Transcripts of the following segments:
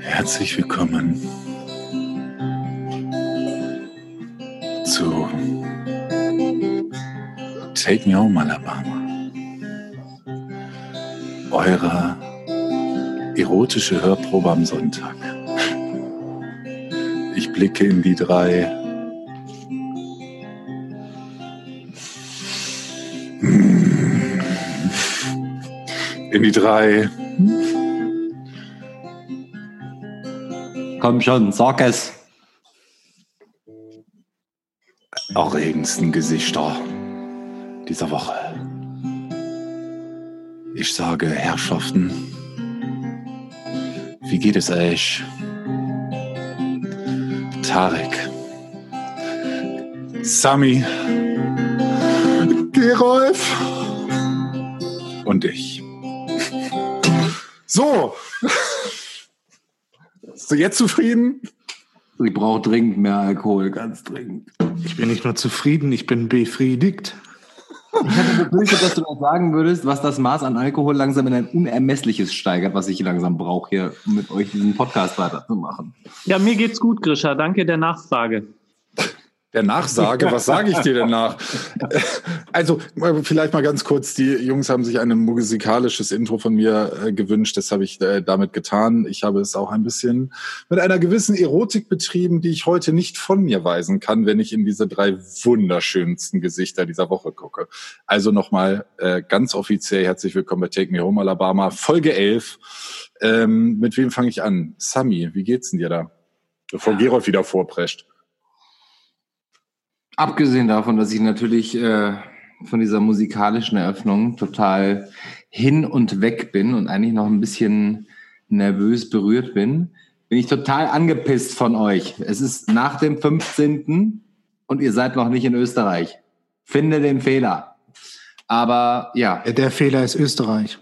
Herzlich willkommen zu Take Me Home Alabama, eurer erotische Hörprobe am Sonntag. Ich blicke in die drei in die drei Komm schon, sag es. erregendsten Gesichter dieser Woche. Ich sage, Herrschaften, wie geht es euch? Tarek, Sami, Gerolf und ich. So. Bist du jetzt zufrieden? Ich brauche dringend mehr Alkohol, ganz dringend. Ich bin nicht nur zufrieden, ich bin befriedigt. Ich hatte befürchtet, dass du noch sagen würdest, was das Maß an Alkohol langsam in ein unermessliches steigert, was ich langsam brauche, hier um mit euch diesen Podcast weiterzumachen. Ja, mir geht's gut, Grisha. Danke der Nachfrage. Der Nachsage, was sage ich dir denn nach? Also, äh, vielleicht mal ganz kurz, die Jungs haben sich ein musikalisches Intro von mir äh, gewünscht, das habe ich äh, damit getan. Ich habe es auch ein bisschen mit einer gewissen Erotik betrieben, die ich heute nicht von mir weisen kann, wenn ich in diese drei wunderschönsten Gesichter dieser Woche gucke. Also nochmal äh, ganz offiziell herzlich willkommen bei Take Me Home Alabama, Folge 11. Ähm, mit wem fange ich an? Sami, wie geht's denn dir da? Bevor Gerolf wieder vorprescht. Abgesehen davon, dass ich natürlich äh, von dieser musikalischen Eröffnung total hin und weg bin und eigentlich noch ein bisschen nervös berührt bin, bin ich total angepisst von euch. Es ist nach dem 15. und ihr seid noch nicht in Österreich. Finde den Fehler. Aber ja, Der Fehler ist Österreich.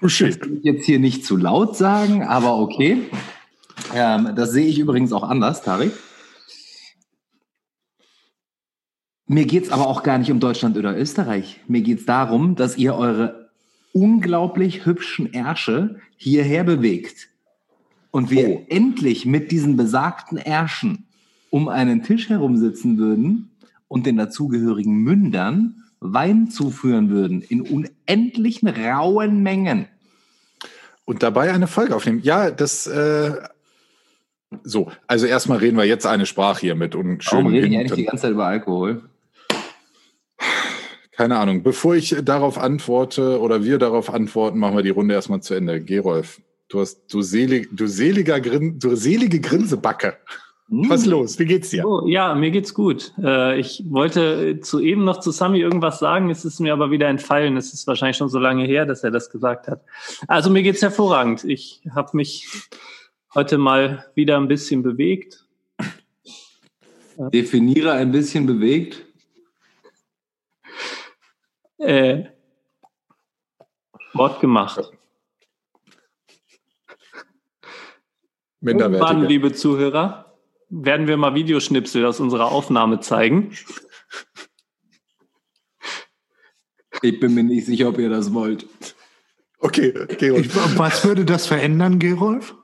das will ich jetzt hier nicht zu laut sagen, aber okay. Ähm, das sehe ich übrigens auch anders, Tarik. Mir geht's aber auch gar nicht um Deutschland oder Österreich. Mir geht's darum, dass ihr eure unglaublich hübschen Ärsche hierher bewegt. Und wir Oh. endlich mit diesen besagten Ärschen um einen Tisch herumsitzen würden und den dazugehörigen Mündern Wein zuführen würden in unendlichen rauen Mengen. und dabei eine Folge aufnehmen. Ja, das äh, so. Also erstmal reden wir jetzt eine Sprache hier mit und schön. Warum reden die eigentlich die ganze Zeit über Alkohol? Keine Ahnung. Bevor ich darauf antworte oder wir darauf antworten, machen wir die Runde erstmal zu Ende. Gerolf, du hast du selig, du seliger Grin, du selige Grinsebacke. Hm? Was ist los? Wie geht's dir? Oh, ja, mir geht's gut. Äh, ich wollte zu eben noch zu Sami irgendwas sagen, es ist mir aber wieder entfallen. Es ist wahrscheinlich schon so lange her, dass er das gesagt hat. Also mir geht's hervorragend. Ich habe mich heute mal wieder ein bisschen bewegt. Definiere ein bisschen bewegt. Äh, Sport gemacht. Irgendwann, Minderwertige. liebe Zuhörer, werden wir mal Videoschnipsel aus unserer Aufnahme zeigen. Ich bin mir nicht sicher, ob ihr das wollt. Okay, Ich, Gerolf. was würde das verändern, Gerolf?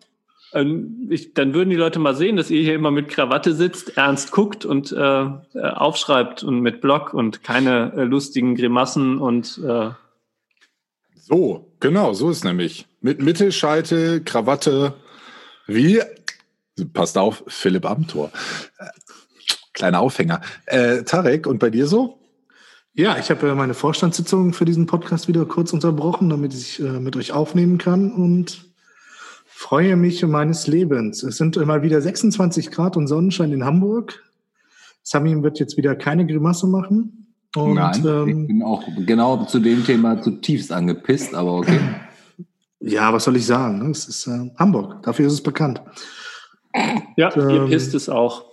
Ähm, ich, dann würden die Leute mal sehen, dass ihr hier immer mit Krawatte sitzt, ernst guckt und äh, äh, aufschreibt und mit Block und keine äh, lustigen Grimassen und äh, So, genau, so ist nämlich. Mit Mittelscheitel, Krawatte, wie, passt auf, Philipp Amthor. Äh, Kleiner Aufhänger. Äh, Tarek, und bei dir so? Ja, ich habe meine Vorstandssitzung für diesen Podcast wieder kurz unterbrochen, damit ich äh, mit euch aufnehmen kann und freue mich um meines Lebens. Es sind immer wieder 26 Grad und Sonnenschein in Hamburg. Samim wird jetzt wieder keine Grimasse machen. Und Nein, ich ähm, bin auch genau zu dem Thema zutiefst angepisst, aber okay. ja, was soll ich sagen? ne? Es ist äh, Hamburg, dafür ist es bekannt. ja, ihr Ähm, pisst es auch.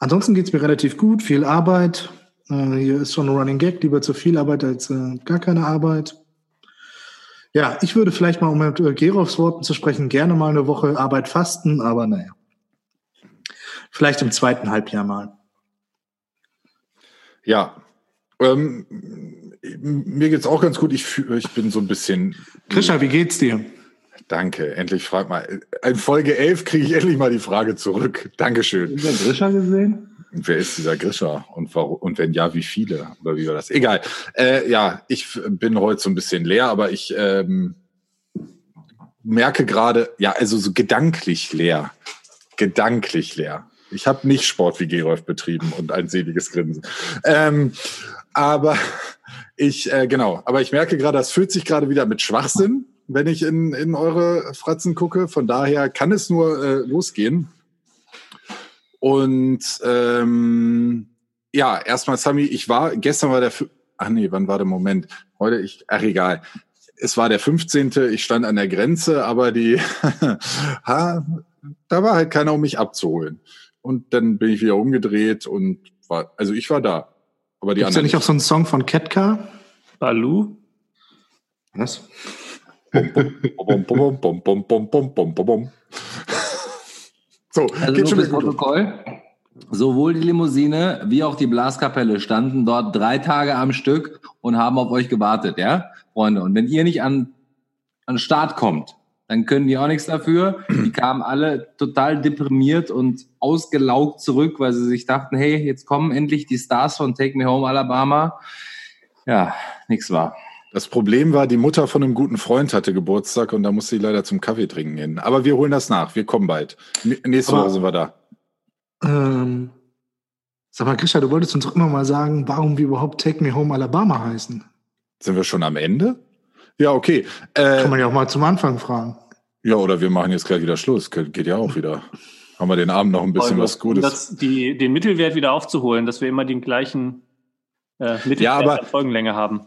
Ansonsten geht's mir relativ gut, viel Arbeit. Äh, hier ist schon ein Running Gag, lieber zu viel Arbeit als äh, gar keine Arbeit. Ja, ich würde vielleicht mal, um mit äh, Gerolfs Worten zu sprechen, gerne mal eine Woche Arbeit fasten, aber naja. Vielleicht im zweiten Halbjahr mal. Ja. Ähm, mir geht's auch ganz gut. Ich, ich bin so ein bisschen. Krischer, wie geht's dir? Danke. Endlich frag mal. In Folge 11 kriege ich endlich mal die Frage zurück. Dankeschön. Haben wir Grisha gesehen? Wer ist dieser Grischer? Und, warum, und wenn ja, wie viele? Oder wie war das? Egal. Äh, ja, ich bin heute so ein bisschen leer, aber ich ähm, merke gerade, ja, also so gedanklich leer. Gedanklich leer. Ich habe nicht Sport wie Gerolf betrieben und ein seliges Grinsen. Ähm, aber ich, äh, genau, aber ich merke gerade, das fühlt sich gerade wieder mit Schwachsinn, wenn ich in, in eure Fratzen gucke. Von daher kann es nur äh, losgehen. Und ähm, ja, erstmal, Sami, ich war, gestern war der, ach nee, wann war der Moment? Heute, ich, ach egal. Es war der 15. Ich stand an der Grenze, aber die, ha, da war halt keiner, um mich abzuholen. Und dann bin ich wieder umgedreht und war, also ich war da. Aber die Gibt's anderen. nicht auch so einen Song von Ketka? Balu? Was? So, Also geht schon gut. Protokoll. Sowohl die Limousine wie auch die Blaskapelle standen dort drei Tage am Stück und haben auf euch gewartet, ja, Freunde. Und wenn ihr nicht an, an den Start kommt, dann können die auch nichts dafür. Die kamen alle total deprimiert und ausgelaugt zurück, weil sie sich dachten, hey, jetzt kommen endlich die Stars von Take Me Home Alabama. Ja, nichts war. Das Problem war, die Mutter von einem guten Freund hatte Geburtstag und da musste sie leider zum Kaffee trinken hin. Aber wir holen das nach. Wir kommen bald. Nächste Aber- Woche sind wir da. Ähm, sag mal, Grisha, du wolltest uns doch immer mal sagen, warum wir überhaupt Take Me Home Alabama heißen. Sind wir schon am Ende? Ja, okay. Äh, Kann man ja auch mal zum Anfang fragen. ja, oder wir machen jetzt gleich wieder Schluss. Ge- Geht ja auch wieder. Haben wir den Abend noch ein bisschen was Um Gutes. das, die, den Mittelwert wieder aufzuholen, dass wir immer den gleichen äh, Mittelwert Ja, aber- Folgenlänge haben.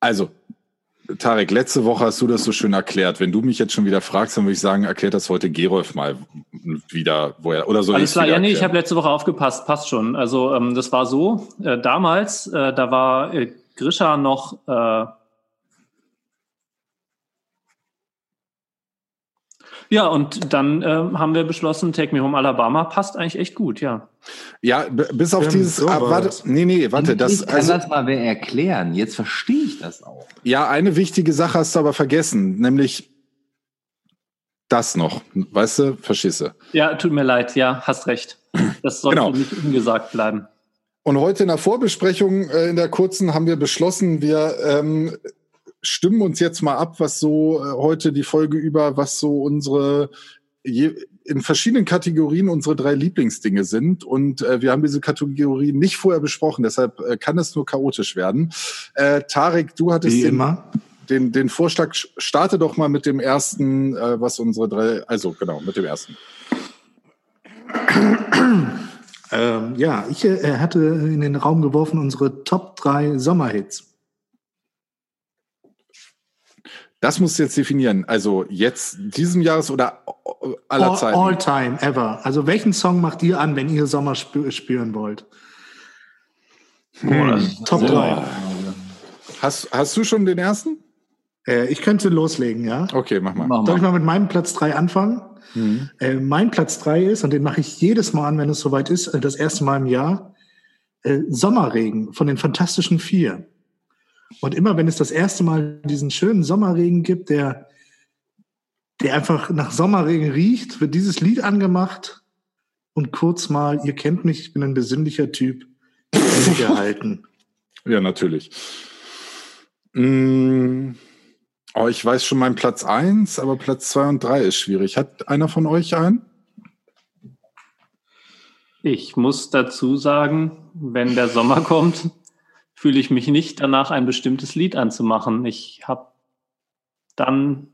Also, Tarek, letzte Woche hast du das so schön erklärt. Wenn du mich jetzt schon wieder fragst, dann würde ich sagen, erklärt das heute Gerolf mal wieder, woher, oder soll Alles klar, ja, nee, ich habe letzte Woche aufgepasst, passt schon. Also ähm, das war so, äh, damals, äh, da war äh, Grisha noch Ja, und dann ähm, haben wir beschlossen, Take Me Home Alabama passt eigentlich echt gut, ja. Ja, bis auf Stimmt, dieses, so ah, war warte, das. nee, nee, warte, das, Endlich kann also, das mal wer erklären. Jetzt verstehe ich das auch. ja, eine wichtige Sache hast du aber vergessen, nämlich das noch, weißt du, verstehst du. Ja, tut mir leid, ja, hast recht. Das sollte Genau. nicht ungesagt bleiben. Und heute in der Vorbesprechung, äh, in der kurzen, haben wir beschlossen, wir ähm, stimmen uns jetzt mal ab, was so äh, heute die Folge über, was so unsere je, in verschiedenen Kategorien unsere drei Lieblingsdinge sind. Und äh, wir haben diese Kategorien nicht vorher besprochen, deshalb äh, kann es nur chaotisch werden. Äh, Tarek, du hattest Wie den, immer. den, den Vorschlag, starte doch mal mit dem ersten, äh, was unsere drei, also genau, mit dem ersten. Ähm, ja, ich äh, hatte in den Raum geworfen unsere Top 3 Sommerhits. Das musst du jetzt definieren. Also jetzt diesem Jahres oder aller all, Zeiten. all time, ever. Also welchen Song macht ihr an, wenn ihr Sommer spü spüren wollt? Top 3. Hast, hast du schon den ersten? Äh, ich könnte loslegen, ja. Okay, mach mal. Mach Soll ich mal. mal mit meinem Platz 3 anfangen? Mhm. Äh, mein Platz 3 ist, und den mache ich jedes Mal an, wenn es soweit ist, äh, das erste Mal im Jahr, äh, Sommerregen von den Fantastischen Vier. Und immer wenn es das erste Mal diesen schönen Sommerregen gibt, der, der einfach nach Sommerregen riecht, wird dieses Lied angemacht und kurz mal, ihr kennt mich, ich bin ein besinnlicher Typ, gehalten. Ja, natürlich. Mm, Oh, ich weiß schon meinen Platz eins, aber Platz zwei und drei ist schwierig. Hat einer von euch einen? Ich muss dazu sagen, wenn der Sommer kommt, fühle ich mich nicht danach, ein bestimmtes Lied anzumachen. Ich habe dann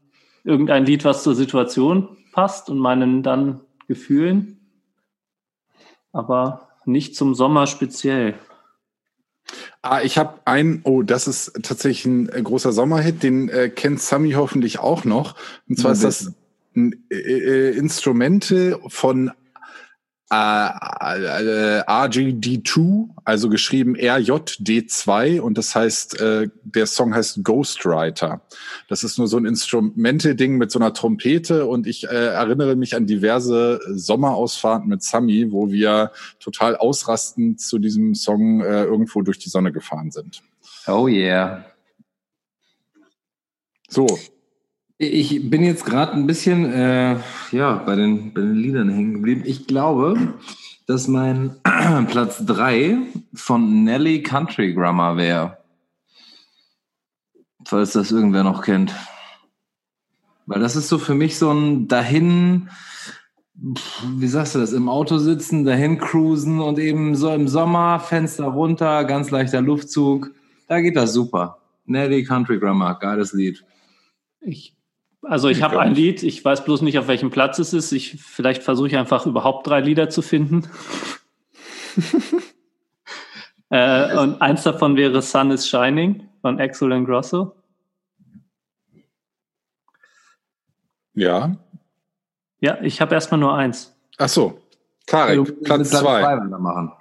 irgendein Lied, was zur Situation passt und meinen dann Gefühlen, aber nicht zum Sommer speziell. Ah, ich habe einen, oh, das ist tatsächlich ein äh, großer Sommerhit, den äh, kennt Sami hoffentlich auch noch. Und zwar ist das ein äh, äh, Instrumente von äh, äh, RGD2, also geschrieben RJD2 und das heißt, äh, der Song heißt Ghostwriter. Das ist nur so ein Instrumente-Ding mit so einer Trompete und ich äh, erinnere mich an diverse Sommerausfahrten mit Sami, wo wir total ausrastend zu diesem Song äh, irgendwo durch die Sonne gefahren sind. Oh yeah. So, Ich bin jetzt gerade ein bisschen äh, ja, bei, den, bei den Liedern hängen geblieben. Ich glaube, dass mein Platz 3 von Nelly Country Grammar wäre. Falls das irgendwer noch kennt. Weil das ist so für mich so ein dahin, wie sagst du das, im Auto sitzen, dahin cruisen und eben so im Sommer, Fenster runter, ganz leichter Luftzug. Da geht das super. Nelly Country Grammar, geiles Lied. Ich, also ich habe ein Lied, ich weiß bloß nicht, auf welchem Platz es ist. Ich, vielleicht versuche ich einfach überhaupt drei Lieder zu finden. äh, und eins davon wäre Sun is Shining von Axel and Grosso. ja. Ja, ich habe erstmal nur eins. Ach so, Tarek, Platz Mit zwei. weitermachen.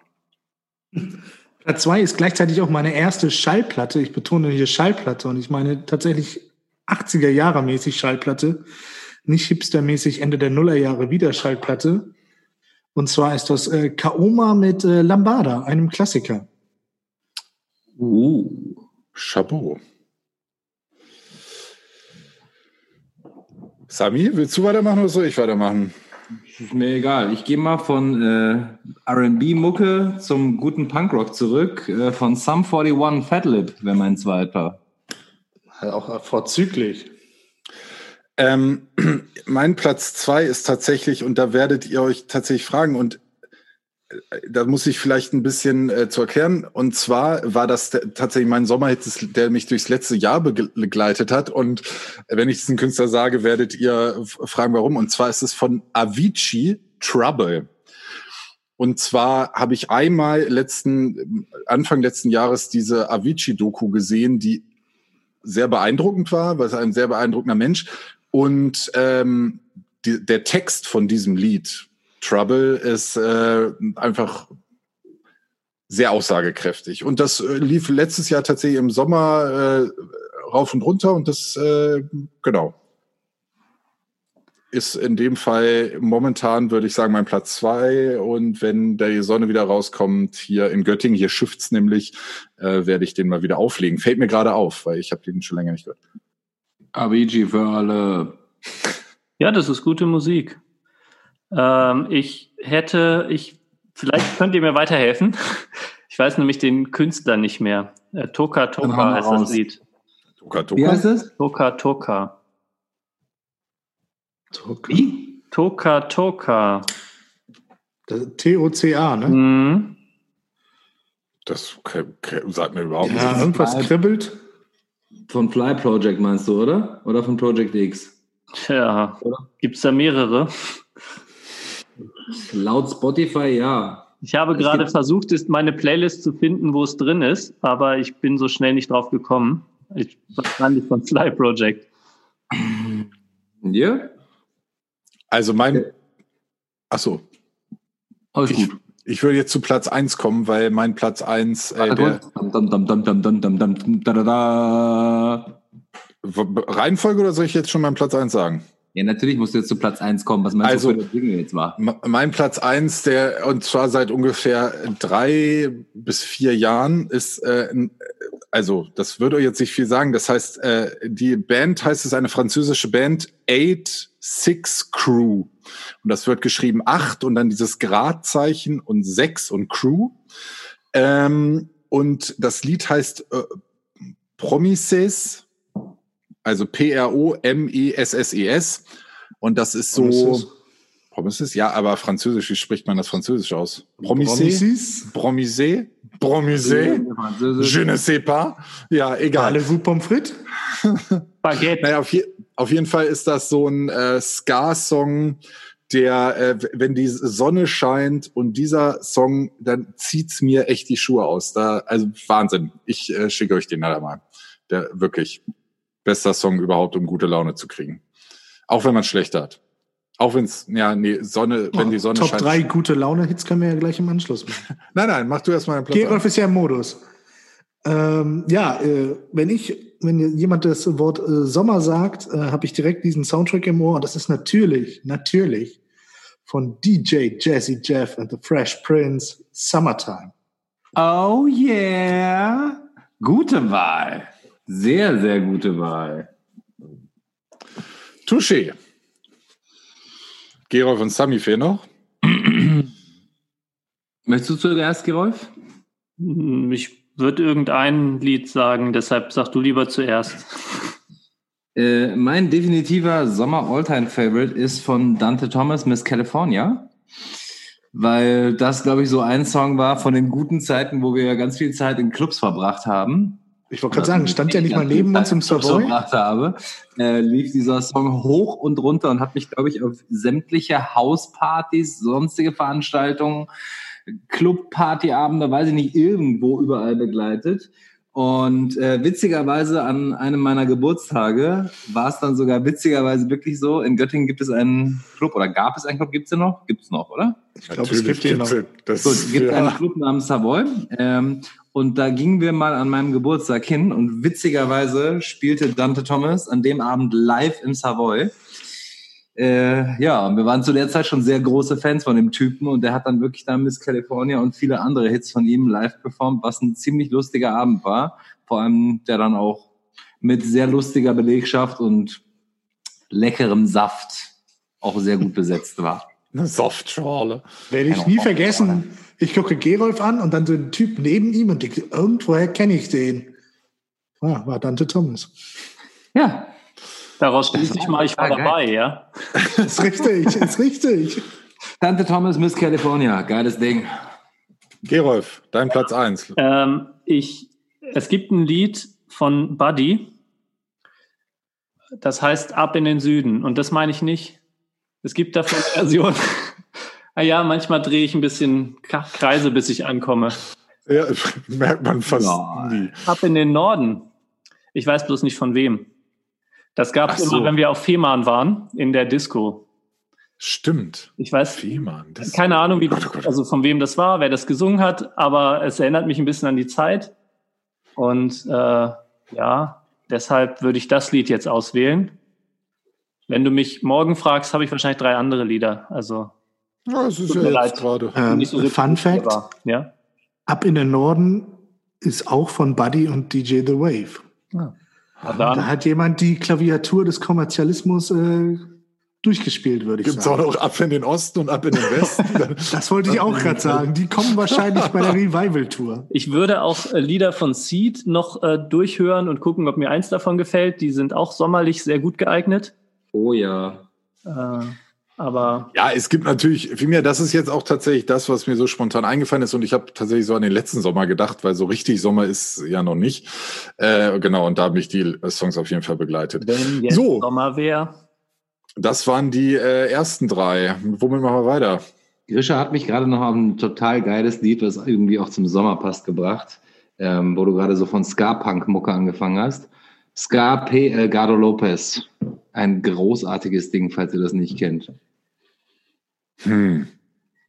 Platz zwei ist gleichzeitig auch meine erste Schallplatte. Ich betone hier Schallplatte und ich meine tatsächlich 80er Jahre mäßig Schallplatte, nicht hipstermäßig Ende der Nullerjahre wieder Schallplatte. Und zwar ist das äh, Kaoma mit äh, Lambada, einem Klassiker. Uh. Chapeau. Sami, willst du weitermachen oder soll ich weitermachen? Ist mir egal. Ich gehe mal von äh, RB-Mucke zum guten Punkrock zurück. Äh, von Sum 41 Fatlip wäre mein zweiter. Auch vorzüglich. Ähm, mein Platz zwei ist tatsächlich, und da werdet ihr euch tatsächlich fragen, und äh, da muss ich vielleicht ein bisschen äh, zu erklären. Und zwar war das tatsächlich mein Sommerhit, der mich durchs letzte Jahr begleitet hat. Und wenn ich diesen Künstler sage, werdet ihr fragen, warum. Und zwar ist es von Avicii Trouble. Und zwar habe ich einmal letzten, Anfang letzten Jahres diese Avicii-Doku gesehen, die sehr beeindruckend war, weil es ein sehr beeindruckender Mensch. Und ähm, die, der Text von diesem Lied, Trouble, ist äh, einfach sehr aussagekräftig. Und das äh, lief letztes Jahr tatsächlich im Sommer äh, rauf und runter und das, äh, genau, ist in dem Fall momentan, würde ich sagen, mein Platz zwei. Und wenn die Sonne wieder rauskommt, hier in Göttingen, hier schifft's nämlich, äh, werde ich den mal wieder auflegen. Fällt mir gerade auf, weil ich habe den schon länger nicht gehört. Avicii für alle. Ja, das ist gute Musik. Ähm, ich hätte, ich, vielleicht könnt ihr mir weiterhelfen. Ich weiß nämlich den Künstler nicht mehr. Äh, Toka Toka heißt raus. das Lied. Toka, Wie Toka. heißt es? Toka Toka. Wie? Toka Toka. T-O-C-A, ne? Mhm. Das sagt mir überhaupt Ja, nichts. irgendwas kribbelt. Von Fly Project meinst du, oder? Oder von Project X? Tja, Oder? gibt's da mehrere? Laut Spotify ja. Ich habe Es gerade gibt- versucht, ist meine Playlist zu finden, wo es drin ist, aber ich bin so schnell nicht drauf gekommen. Ich wahrscheinlich von Fly Project. Ja? Also mein, ach so, Alles ich, gut. ich würde jetzt zu Platz eins kommen, weil mein Platz eins äh, der. W- Reihenfolge oder soll ich jetzt schon meinen Platz eins sagen? Ja, natürlich musst du jetzt zu Platz 1 kommen. Was meinst Also- du, Jingle jetzt war? Mein Platz eins, der und zwar seit ungefähr drei bis vier Jahren ist, äh, n- also das würde euch jetzt nicht viel sagen. Das heißt, äh, die Band heißt es eine französische Band Eight Six Crew und das wird geschrieben acht und dann dieses Gradzeichen und sechs und Crew. Ähm, und das Lied heißt äh, Promises, also P-R-O-M-I-S-S-E-S. Und das ist so. Promises. Promises? Ja, aber französisch, wie spricht man das französisch aus? Promisé? Promises. Promisé? Promisé? Je ne sais pas. Ja, egal. Parlez-vous Pommes frites? Baguette. Naja, auf, je, auf jeden Fall ist das so ein äh, Ska-Song, der, äh, wenn die Sonne scheint und dieser Song, dann zieht's mir echt die Schuhe aus. Da, also Wahnsinn. Ich äh, schicke euch den leider mal. Der wirklich bester Song überhaupt, um gute Laune zu kriegen. Auch wenn man schlecht hat. Auch wenn es, ja, nee, Sonne, wenn die Sonne Top scheint. drei gute Laune-Hits können wir ja gleich im Anschluss machen. Nein, nein, mach du erstmal einen Platz. Gerolf ist ja im Modus. Ähm, ja, äh, wenn ich, wenn jemand das Wort äh, Sommer sagt, äh, habe ich direkt diesen Soundtrack im Ohr. Und das ist natürlich, natürlich von DJ Jazzy Jeff and the Fresh Prince Summertime. Oh yeah. Gute Wahl. Sehr, sehr gute Wahl. Touché. Gerolf und Sami fehlen noch. Möchtest du zuerst, Gerolf? Hm, Ich würde irgendein Lied sagen, deshalb sag du lieber zuerst. Äh, mein definitiver Sommer-Alltime-Favorite ist von Dante Thomas, Miss California. Weil das, glaube ich, so ein Song war von den guten Zeiten, wo wir ja ganz viel Zeit in Clubs verbracht haben. Ich wollte gerade sagen, stand ja nicht mal neben uns im Savoy. verbracht habe, äh, lief dieser Song hoch und runter und hat mich, glaube ich, auf sämtliche Hauspartys, sonstige Veranstaltungen, Clubpartyabende, weiß ich nicht, irgendwo überall begleitet. Und äh, witzigerweise an einem meiner Geburtstage war es dann sogar witzigerweise wirklich so, in Göttingen gibt es einen Club, oder gab es einen Club, gibt es den noch? Gibt es noch, oder? Ich glaube, es gibt den noch. Das, So, es gibt ja. einen Club namens Savoy. Ähm, und da gingen wir mal an meinem Geburtstag hin und witzigerweise spielte Dante Thomas an dem Abend live im Savoy. Äh, ja, wir waren zu der Zeit schon sehr große Fans von dem Typen und der hat dann wirklich da Miss California und viele andere Hits von ihm live performt, was ein ziemlich lustiger Abend war. Vor allem der dann auch mit sehr lustiger Belegschaft und leckerem Saft auch sehr gut besetzt war. Eine Softschale. Werde ich nie vergessen. Ich gucke Gerolf an und dann so ein Typ neben ihm und denke, irgendwoher kenne ich den. Ah, war Dante Thomas. Ja, Daraus schließe ich mal, ich war Ah, dabei, ja. Ist richtig, ist richtig. Tante Thomas, Miss California, geiles Ding. Gerolf, dein Platz eins. Ähm, ich, es gibt ein Lied von Buddy, das heißt Ab in den Süden. Und das meine ich nicht. Es gibt davon Versionen. ah ja, manchmal drehe ich ein bisschen Kreise, bis ich ankomme. Ja, merkt man fast Ja. nie. Ab in den Norden. Ich weiß bloß nicht von wem. Das gab es so. immer, wenn wir auf Fehmarn waren, in der Disco. Stimmt. Ich weiß Fehmarn. Das keine Ahnung, wie, Gott, oh Gott. also von wem das war, wer das gesungen hat, aber es erinnert mich ein bisschen an die Zeit. Und äh, ja, deshalb würde ich das Lied jetzt auswählen. Wenn du mich morgen fragst, habe ich wahrscheinlich drei andere Lieder. Also Ja, es ist Tut ja mir jetzt leid. gerade. Ähm, so Fun Fact, aber, ja. Ab in den Norden ist auch von Buddy und DJ The Wave. Na Da dann, hat jemand die Klaviatur des Kommerzialismus äh, durchgespielt, würde ich Gibt es auch sagen. noch ab in den Osten und ab in den Westen? Das wollte ich auch gerade sagen. Die kommen wahrscheinlich bei der Revival-Tour. ich würde auch äh, Lieder von Seed noch äh, durchhören und gucken, ob mir eins davon gefällt. Die sind auch sommerlich sehr gut geeignet. Oh ja. Äh, aber Ja, es gibt natürlich, vielmehr, das ist jetzt auch tatsächlich das, was mir so spontan eingefallen ist. Und ich habe tatsächlich so an den letzten Sommer gedacht, weil so richtig Sommer ist ja noch nicht. Äh, genau, und da haben mich die Songs auf jeden Fall begleitet. wenn jetzt So. Sommer wäre, Das waren die äh, ersten drei. Womit machen wir weiter? Grisha hat mich gerade noch auf ein total geiles Lied, was irgendwie auch zum Sommer passt, gebracht, ähm, wo du gerade so von Ska-Punk-Mucke angefangen hast. Ska P. El Gato Lopez. Ein großartiges Ding, falls ihr das nicht kennt. Hm.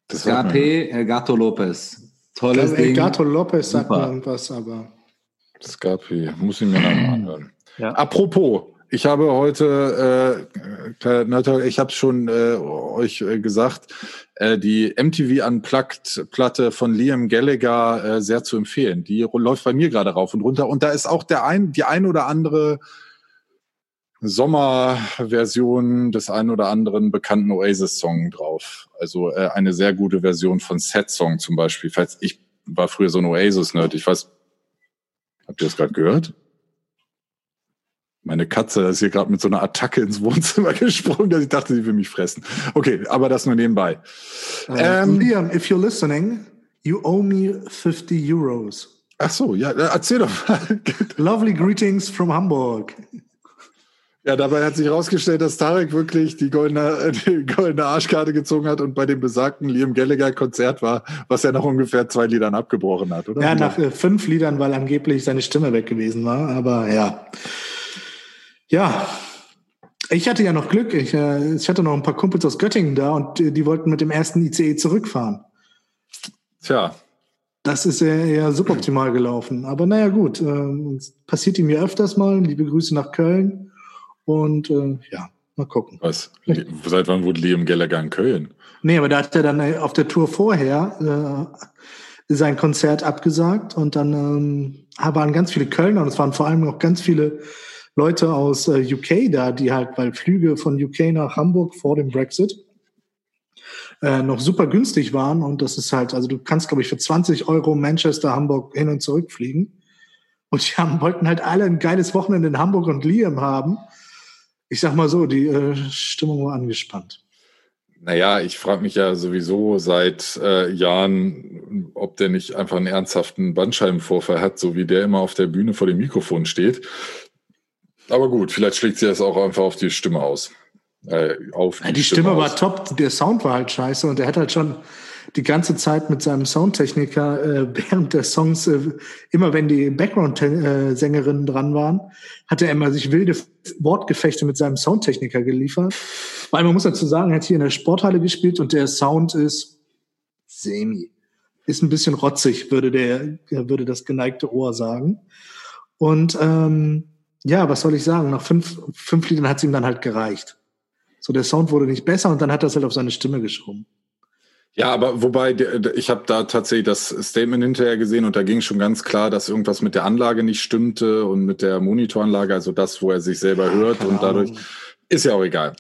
Das man. P. El Gato Lopez. Tolles El Ding. Gato Lopez sagt Super. mir irgendwas, aber Scarpi, muss ich mir noch mal anhören. Ja. Apropos, ich habe heute, äh, ich habe schon äh, euch äh, gesagt, äh, die MTV Unplugged Platte von Liam Gallagher äh, sehr zu empfehlen. Die läuft bei mir gerade rauf und runter und da ist auch der ein, die ein oder andere Sommerversion des ein oder anderen bekannten Oasis-Song drauf. Also äh, eine sehr gute Version von Set Song zum Beispiel. Falls ich war früher so ein Oasis-Nerd. Ich weiß, Habt ihr das gerade gehört? Meine Katze ist hier gerade mit so einer Attacke ins Wohnzimmer gesprungen, dass ich dachte, sie will mich fressen. Okay, aber das nur nebenbei. äh, Ähm, Liam, if you're listening, you owe me 50 Euros. Ach so, ja, äh, erzähl doch mal. Lovely greetings from Hamburg. Ja, dabei hat sich herausgestellt, dass Tarek wirklich die goldene, äh, die goldene Arschkarte gezogen hat und bei dem besagten Liam Gallagher Konzert war, was er nach ungefähr zwei Liedern abgebrochen hat, oder? Ja, nach äh, fünf Liedern, weil angeblich seine Stimme weg gewesen war. Aber ja. Ja. Ich hatte ja noch Glück. Ich, äh, ich hatte noch ein paar Kumpels aus Göttingen da und die, die wollten mit dem ersten ICE zurückfahren. Tja. Das ist eher, eher suboptimal gelaufen. Aber naja, gut. Äh, passiert ihm ja öfters mal. Liebe Grüße nach Köln. Und äh, ja, mal gucken. Was? Seit wann wurde Liam Gallagher in Köln? Nee, aber da hat er dann äh, auf der Tour vorher äh, sein Konzert abgesagt und dann ähm, waren ganz viele Kölner und es waren vor allem auch ganz viele Leute aus äh, UK da, die halt, weil Flüge von UK nach Hamburg vor dem Brexit äh, noch super günstig waren und das ist halt, also du kannst, glaube ich, für 20 Euro Manchester, Hamburg hin und zurück fliegen. Und die haben, wollten halt alle ein geiles Wochenende in Hamburg und Liam haben. Ich sag mal so, die äh, Stimmung war angespannt. Naja, ich frage mich ja sowieso seit äh, Jahren, ob der nicht einfach einen ernsthaften Bandscheibenvorfall hat, so wie der immer auf der Bühne vor dem Mikrofon steht. Aber gut, vielleicht schlägt sie das auch einfach auf die Stimme aus. Äh, auf die, ja, die Stimme, Stimme war top, der Sound war halt scheiße und er hat halt schon die ganze Zeit mit seinem Soundtechniker äh, während der Songs, äh, immer wenn die Background-Sängerinnen dran waren, hat er immer sich wilde Wortgefechte mit seinem Soundtechniker geliefert. Weil man muss dazu sagen, er hat hier in der Sporthalle gespielt und der Sound ist semi. Ist ein bisschen rotzig, würde der, würde das geneigte Ohr sagen. Und ähm, ja, was soll ich sagen? Nach fünf, fünf Liedern hat es ihm dann halt gereicht. So, der Sound wurde nicht besser und dann hat er es halt auf seine Stimme geschoben. Ja, aber wobei, ich habe da tatsächlich das Statement hinterher gesehen und da ging schon ganz klar, dass irgendwas mit der Anlage nicht stimmte und mit der Monitoranlage, also das, wo er sich selber hört und dadurch ist ja auch egal.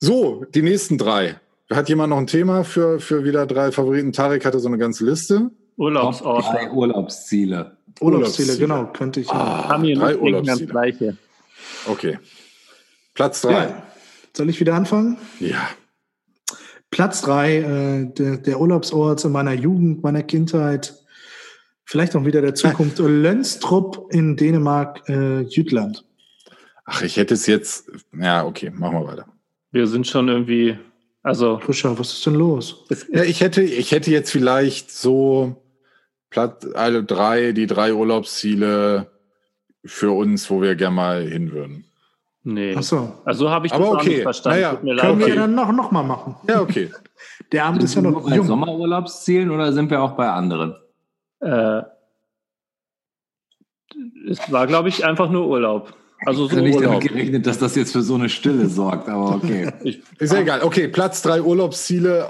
So, die nächsten drei. Hat jemand noch ein Thema für, für wieder drei Favoriten? Tarek hatte so eine ganze Liste. Urlaubsorte. Urlaubsziele. Urlaubsziele, genau, könnte ich. Ah, haben hier drei Urlaubsziele. Gleiche. Okay. Platz drei. Ja. Soll ich wieder anfangen? Ja. Platz drei, äh, der, der Urlaubsort in meiner Jugend, meiner Kindheit, vielleicht auch wieder der Zukunft. Lönstrup in Dänemark, äh, Jütland. Ach, ich hätte es jetzt. Ja, okay, machen wir weiter. Wir sind schon irgendwie. Also. Frischer, was ist denn los? Ja, ich hätte, ich hätte jetzt vielleicht so Platz, also drei, die drei Urlaubsziele für uns, wo wir gerne mal hin würden. Nee. Ach so. Also habe ich das Aber okay. nicht verstanden. Naja, Können leid. wir okay. dann noch, noch mal machen. Ja, okay. Der Abend ist ja noch bei jung. Sommerurlaubszielen oder sind wir auch bei anderen? Äh, es war, glaube ich, einfach nur Urlaub. Also so ich nicht damit gerechnet, dass das jetzt für so eine Stille sorgt, aber okay. ist ja egal. Okay, Platz drei Urlaubsziele,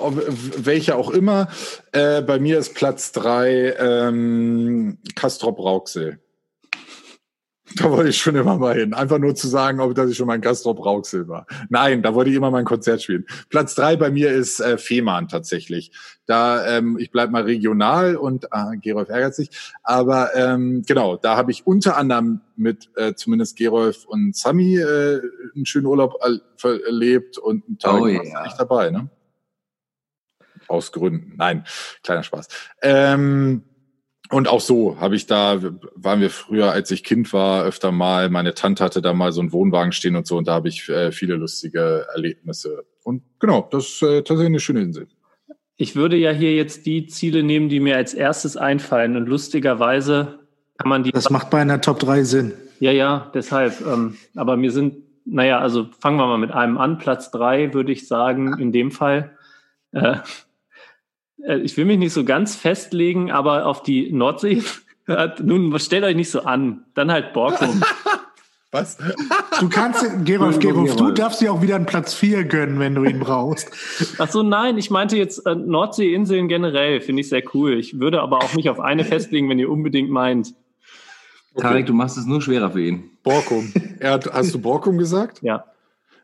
welche auch immer. Äh, bei mir ist Platz drei ähm, Kastrop Rauxel. Da wollte ich schon immer mal hin. Einfach nur zu sagen, ob dass ich schon mal in Castrop Rauxel war. Nein, da wollte ich immer mein Konzert spielen. Platz drei bei mir ist äh, Fehmarn tatsächlich. Da, ähm, ich bleib mal regional und ah, Gerolf ärgert sich. Aber ähm, genau, da habe ich unter anderem mit äh, zumindest Gerolf und Sami äh, einen schönen Urlaub erlebt und ein Tag oh, ja. echt dabei, ne? Aus Gründen. Nein, kleiner Spaß. Ähm, und auch so habe ich da, waren wir früher, als ich Kind war, öfter mal, meine Tante hatte da mal so einen Wohnwagen stehen und so, und da habe ich äh, viele lustige Erlebnisse. Und genau, das ist äh, tatsächlich eine schöne Insel. Ich würde ja hier jetzt die Ziele nehmen, die mir als erstes einfallen. Und lustigerweise kann man die. Das macht bei einer Top 3 Sinn. Ja, ja, deshalb. Ähm, aber mir sind, naja, also fangen wir mal mit einem an. Platz 3 würde ich sagen, in dem Fall. Äh, äh, ich will mich nicht so ganz festlegen, aber auf die Nordsee, nun stellt euch nicht so an, dann halt Borkum. Was? Du kannst, Gerolf, Gerolf, du darfst dir auch wieder einen Platz 4 gönnen, wenn du ihn brauchst. Ach so, nein, ich meinte jetzt äh, Nordseeinseln generell, finde ich sehr cool. Ich würde aber auch mich auf eine festlegen, wenn ihr unbedingt meint. Okay. Tarek, du machst es nur schwerer für ihn. Borkum. Er hat, hast du Borkum gesagt? Ja.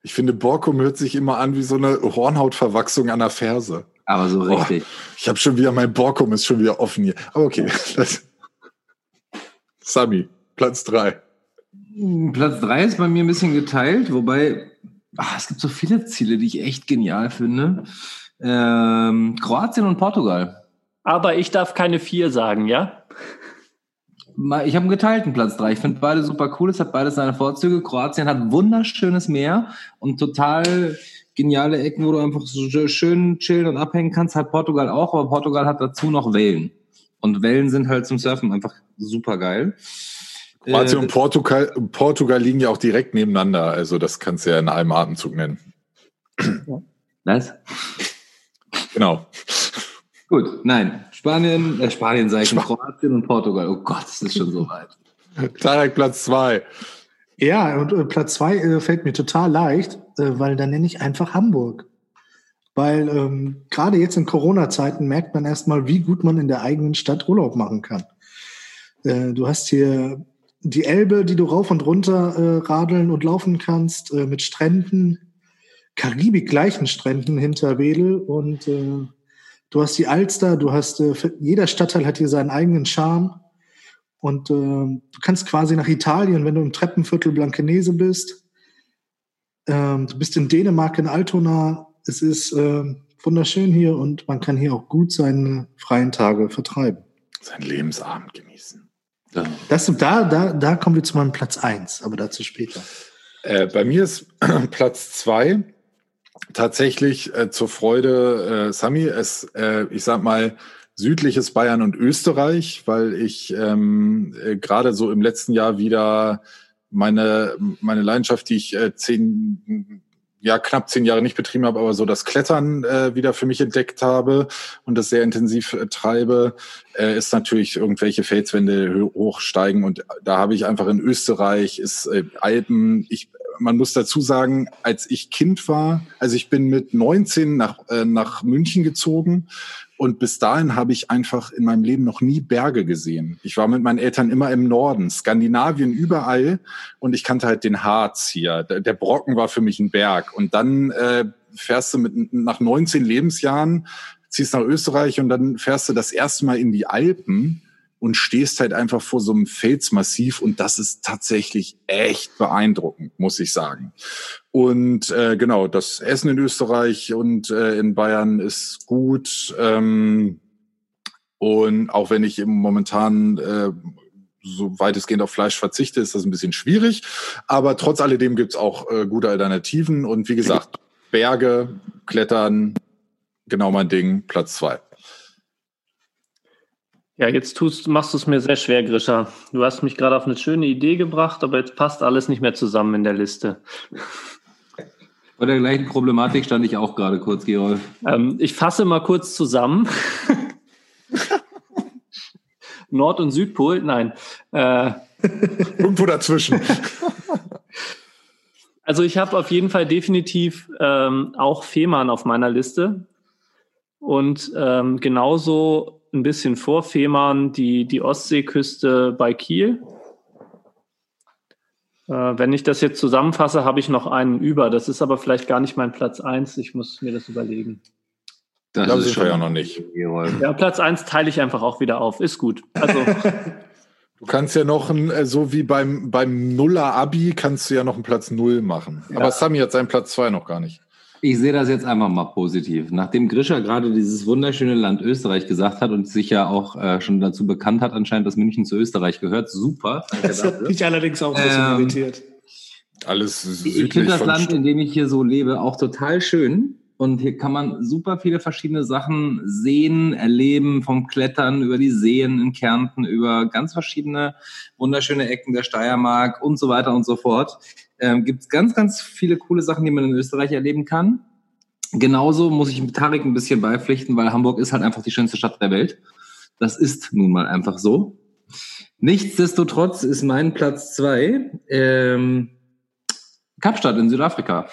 Ich finde, Borkum hört sich immer an wie so eine Hornhautverwachsung an der Ferse. Aber so richtig. Oh, ich habe schon wieder, mein Borkum ist schon wieder offen hier. Aber okay. Sami, Platz drei. Platz drei ist bei mir ein bisschen geteilt, wobei ach, es gibt so viele Ziele, die ich echt genial finde. Ähm, Kroatien und Portugal. Aber ich darf keine vier sagen, ja? Ich habe einen geteilten Platz drei. Ich finde beide super cool. Es hat beides seine Vorzüge. Kroatien hat wunderschönes Meer und total geniale Ecken, wo du einfach so schön chillen und abhängen kannst, hat Portugal auch, aber Portugal hat dazu noch Wellen. Und Wellen sind halt zum Surfen einfach super geil. Kroatien und Portugal, Portugal liegen ja auch direkt nebeneinander. Also das kannst du ja in einem Atemzug nennen. Was? Genau. Gut, nein. Spanien, äh, Spanien sage ich, schon, Kroatien und Portugal. Oh Gott, es ist schon so weit. Tarek Platz zwei. Ja, und äh, Platz zwei äh, fällt mir total leicht, äh, weil da nenne ich einfach Hamburg. Weil ähm, gerade jetzt in Corona-Zeiten merkt man erstmal, wie gut man in der eigenen Stadt Urlaub machen kann. Äh, du hast hier die Elbe, die du rauf und runter äh, radeln und laufen kannst, äh, mit Stränden, Karibik gleichen Stränden hinter Wedel und äh, du hast die Alster, du hast, äh, jeder Stadtteil hat hier seinen eigenen Charme und äh, du kannst quasi nach Italien, wenn du im Treppenviertel Blankenese bist. Ähm, du bist in Dänemark in Altona. Es ist äh, wunderschön hier und man kann hier auch gut seine freien Tage vertreiben. Sein Lebensabend genießen. Das, da, da, da kommen wir zu meinem Platz eins, aber dazu später. Äh, bei mir ist Platz zwei tatsächlich äh, zur Freude äh, Sami. Es, äh, ich sag mal, südliches Bayern und Österreich, weil ich ähm, äh, gerade so im letzten Jahr wieder meine, meine Leidenschaft, die ich äh, zehn, ja, knapp zehn Jahre nicht betrieben habe, aber so das Klettern äh, wieder für mich entdeckt habe und das sehr intensiv äh, treibe, äh, ist natürlich irgendwelche Felswände hochsteigen und da habe ich einfach in Österreich, ist äh, Alpen, ich man muss dazu sagen, als ich Kind war, also ich bin mit 19 nach, äh, nach München gezogen und bis dahin habe ich einfach in meinem Leben noch nie Berge gesehen. Ich war mit meinen Eltern immer im Norden, Skandinavien überall und ich kannte halt den Harz hier. Der Brocken war für mich ein Berg. Und dann äh, fährst du mit nach 19 Lebensjahren, ziehst nach Österreich und dann fährst du das erste Mal in die Alpen und stehst halt einfach vor so einem Felsmassiv und das ist tatsächlich echt beeindruckend, muss ich sagen. Und äh, genau, das Essen in Österreich und äh, in Bayern ist gut. Ähm, und auch wenn ich eben momentan äh, so weitestgehend auf Fleisch verzichte, ist das ein bisschen schwierig. Aber trotz alledem gibt's auch äh, gute Alternativen. Und wie gesagt, Berge, Klettern, genau mein Ding, Platz zwei. Ja, jetzt tust, machst du es mir sehr schwer, Grisha. Du hast mich gerade auf eine schöne Idee gebracht, aber jetzt passt alles nicht mehr zusammen in der Liste. Bei der gleichen Problematik stand ich auch gerade kurz, Gerolf. Ähm, ich fasse mal kurz zusammen. Nord- und Südpol, nein. Äh, Irgendwo dazwischen. Also ich habe auf jeden Fall definitiv ähm, auch Fehmarn auf meiner Liste. Und ähm, genauso ein bisschen vor Fehmarn die, die Ostseeküste bei Kiel. Äh, wenn ich das jetzt zusammenfasse, habe ich noch einen über. Das ist aber vielleicht gar nicht mein Platz 1. Ich muss mir das überlegen. Das, das ist schon ja noch nicht. Ja, Platz 1 teile ich einfach auch wieder auf. Ist gut. Also. Du kannst ja noch ein, äh, so wie beim, beim Nuller-Abi, kannst du ja noch einen Platz 0 machen. Ja. Aber Sami hat seinen Platz 2 noch gar nicht. Ich sehe das jetzt einfach mal positiv. Nachdem Grisha gerade dieses wunderschöne Land Österreich gesagt hat und sich ja auch äh, schon dazu bekannt hat, anscheinend, dass München zu Österreich gehört, super. Das hat mich allerdings auch ein bisschen ähm, irritiert. Alles südlich Ich finde das Land, in dem ich hier so lebe, auch total schön. Und hier kann man super viele verschiedene Sachen sehen, erleben, vom Klettern über die Seen in Kärnten, über ganz verschiedene wunderschöne Ecken der Steiermark und so weiter und so fort ähm, gibt es ganz, ganz viele coole Sachen, die man in Österreich erleben kann. Genauso muss ich mit Tarek ein bisschen beipflichten, weil Hamburg ist halt einfach die schönste Stadt der Welt. Das ist nun mal einfach so. Nichtsdestotrotz ist mein Platz zwei ähm, Kapstadt in Südafrika.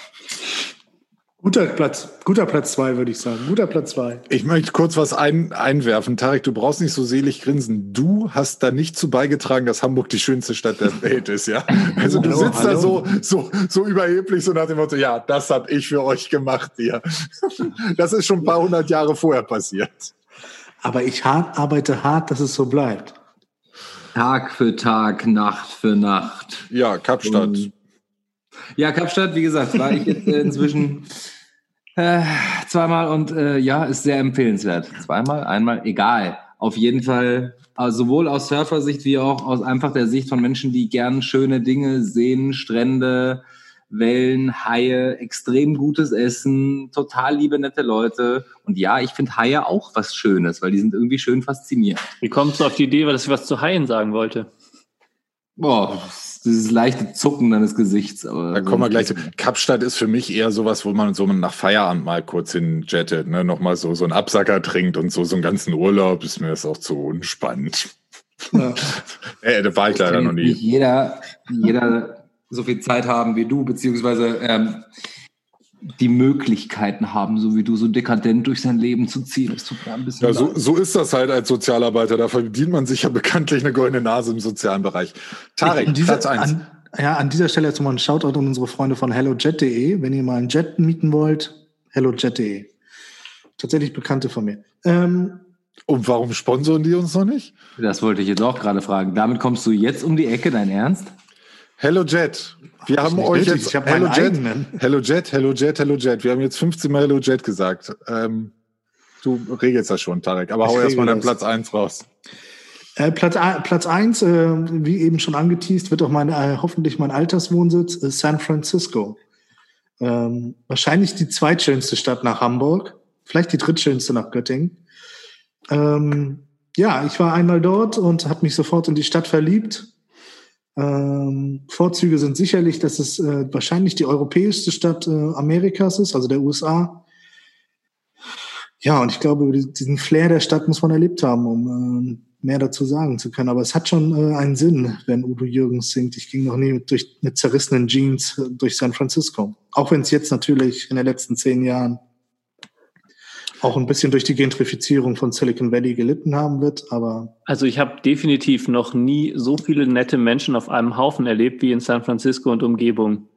Guter Platz, guter Platz zwei, würde ich sagen. Guter Platz zwei. Ich möchte kurz was ein, einwerfen. Tarek, du brauchst nicht so selig grinsen. Du hast da nicht zu beigetragen, dass Hamburg die schönste Stadt der Welt ist, ja? Also du hallo, sitzt hallo. da so, so, so überheblich, so nach dem Motto, ja, das habe ich für euch gemacht hier. Das ist schon ein paar hundert Jahre vorher passiert. Aber ich hart, arbeite hart, dass es so bleibt. Tag für Tag, Nacht für Nacht. Ja, Kapstadt. Und ja, Kapstadt, wie gesagt, war ich jetzt äh, inzwischen äh, zweimal und äh, ja, ist sehr empfehlenswert. Zweimal, einmal, egal. Auf jeden Fall, also sowohl aus Surfersicht wie auch aus einfach der Sicht von Menschen, die gern schöne Dinge sehen, Strände, Wellen, Haie, extrem gutes Essen, total liebe, nette Leute. Und ja, ich finde Haie auch was Schönes, weil die sind irgendwie schön faszinierend. Wie kommst du auf die Idee, dass ich was zu Haien sagen wollte? Boah, dieses leichte Zucken deines Gesichts. Aber da kommen wir gleich zu. Kapstadt ist für mich eher sowas, wo man so nach Feierabend mal kurz hinjettet, ne? Nochmal so, so einen Absacker trinkt und so, so einen ganzen Urlaub ist mir das auch zu unspannend. Ja. äh, da war ich leider noch nie. Nicht jeder, jeder so viel Zeit haben wie du, beziehungsweise ähm, die Möglichkeiten haben, so wie du, so dekadent durch sein Leben zu ziehen. Das tut mir ein bisschen ja, so, so, ist das halt als Sozialarbeiter. Da verdient man sich ja bekanntlich eine goldene Nase im sozialen Bereich. Tarek, dieser, Platz eins. An, ja, an dieser Stelle jetzt mal ein Shoutout an unsere Freunde von HelloJet.de. Wenn ihr mal einen Jet mieten wollt, HelloJet.de. Tatsächlich Bekannte von mir. Ähm, und warum sponsoren die uns noch nicht? Das wollte ich jetzt auch gerade fragen. Damit kommst du jetzt um die Ecke, dein Ernst? Hello Jet. Wir haben euch jetzt ich Hello Jet, Hello Jet, Hello Jet, Hello Jet. Wir haben jetzt 15 Mal Hello Jet gesagt. Ähm, du regelst das schon, Tarek. Aber ich hau erstmal deinen Platz 1 raus. Äh, Platz, Platz 1, äh, wie eben schon angeteased, wird auch mein, äh, hoffentlich mein Alterswohnsitz, äh, San Francisco. Ähm, wahrscheinlich die zweitschönste Stadt nach Hamburg. Vielleicht die drittschönste nach Göttingen. Ähm, ja, ich war einmal dort und habe mich sofort in die Stadt verliebt ähm, Vorzüge sind sicherlich, dass es äh, wahrscheinlich die europäischste Stadt äh, Amerikas ist, also der USA. Ja, und ich glaube, diesen Flair der Stadt muss man erlebt haben, um äh, mehr dazu sagen zu können. Aber es hat schon äh, einen Sinn, wenn Udo Jürgens singt. Ich ging noch nie mit, durch, mit zerrissenen Jeans äh, durch San Francisco. Auch wenn es jetzt natürlich in den letzten zehn Jahren auch ein bisschen durch die Gentrifizierung von Silicon Valley gelitten haben wird, aber. Also ich habe definitiv noch nie so viele nette Menschen auf einem Haufen erlebt wie in San Francisco und Umgebung.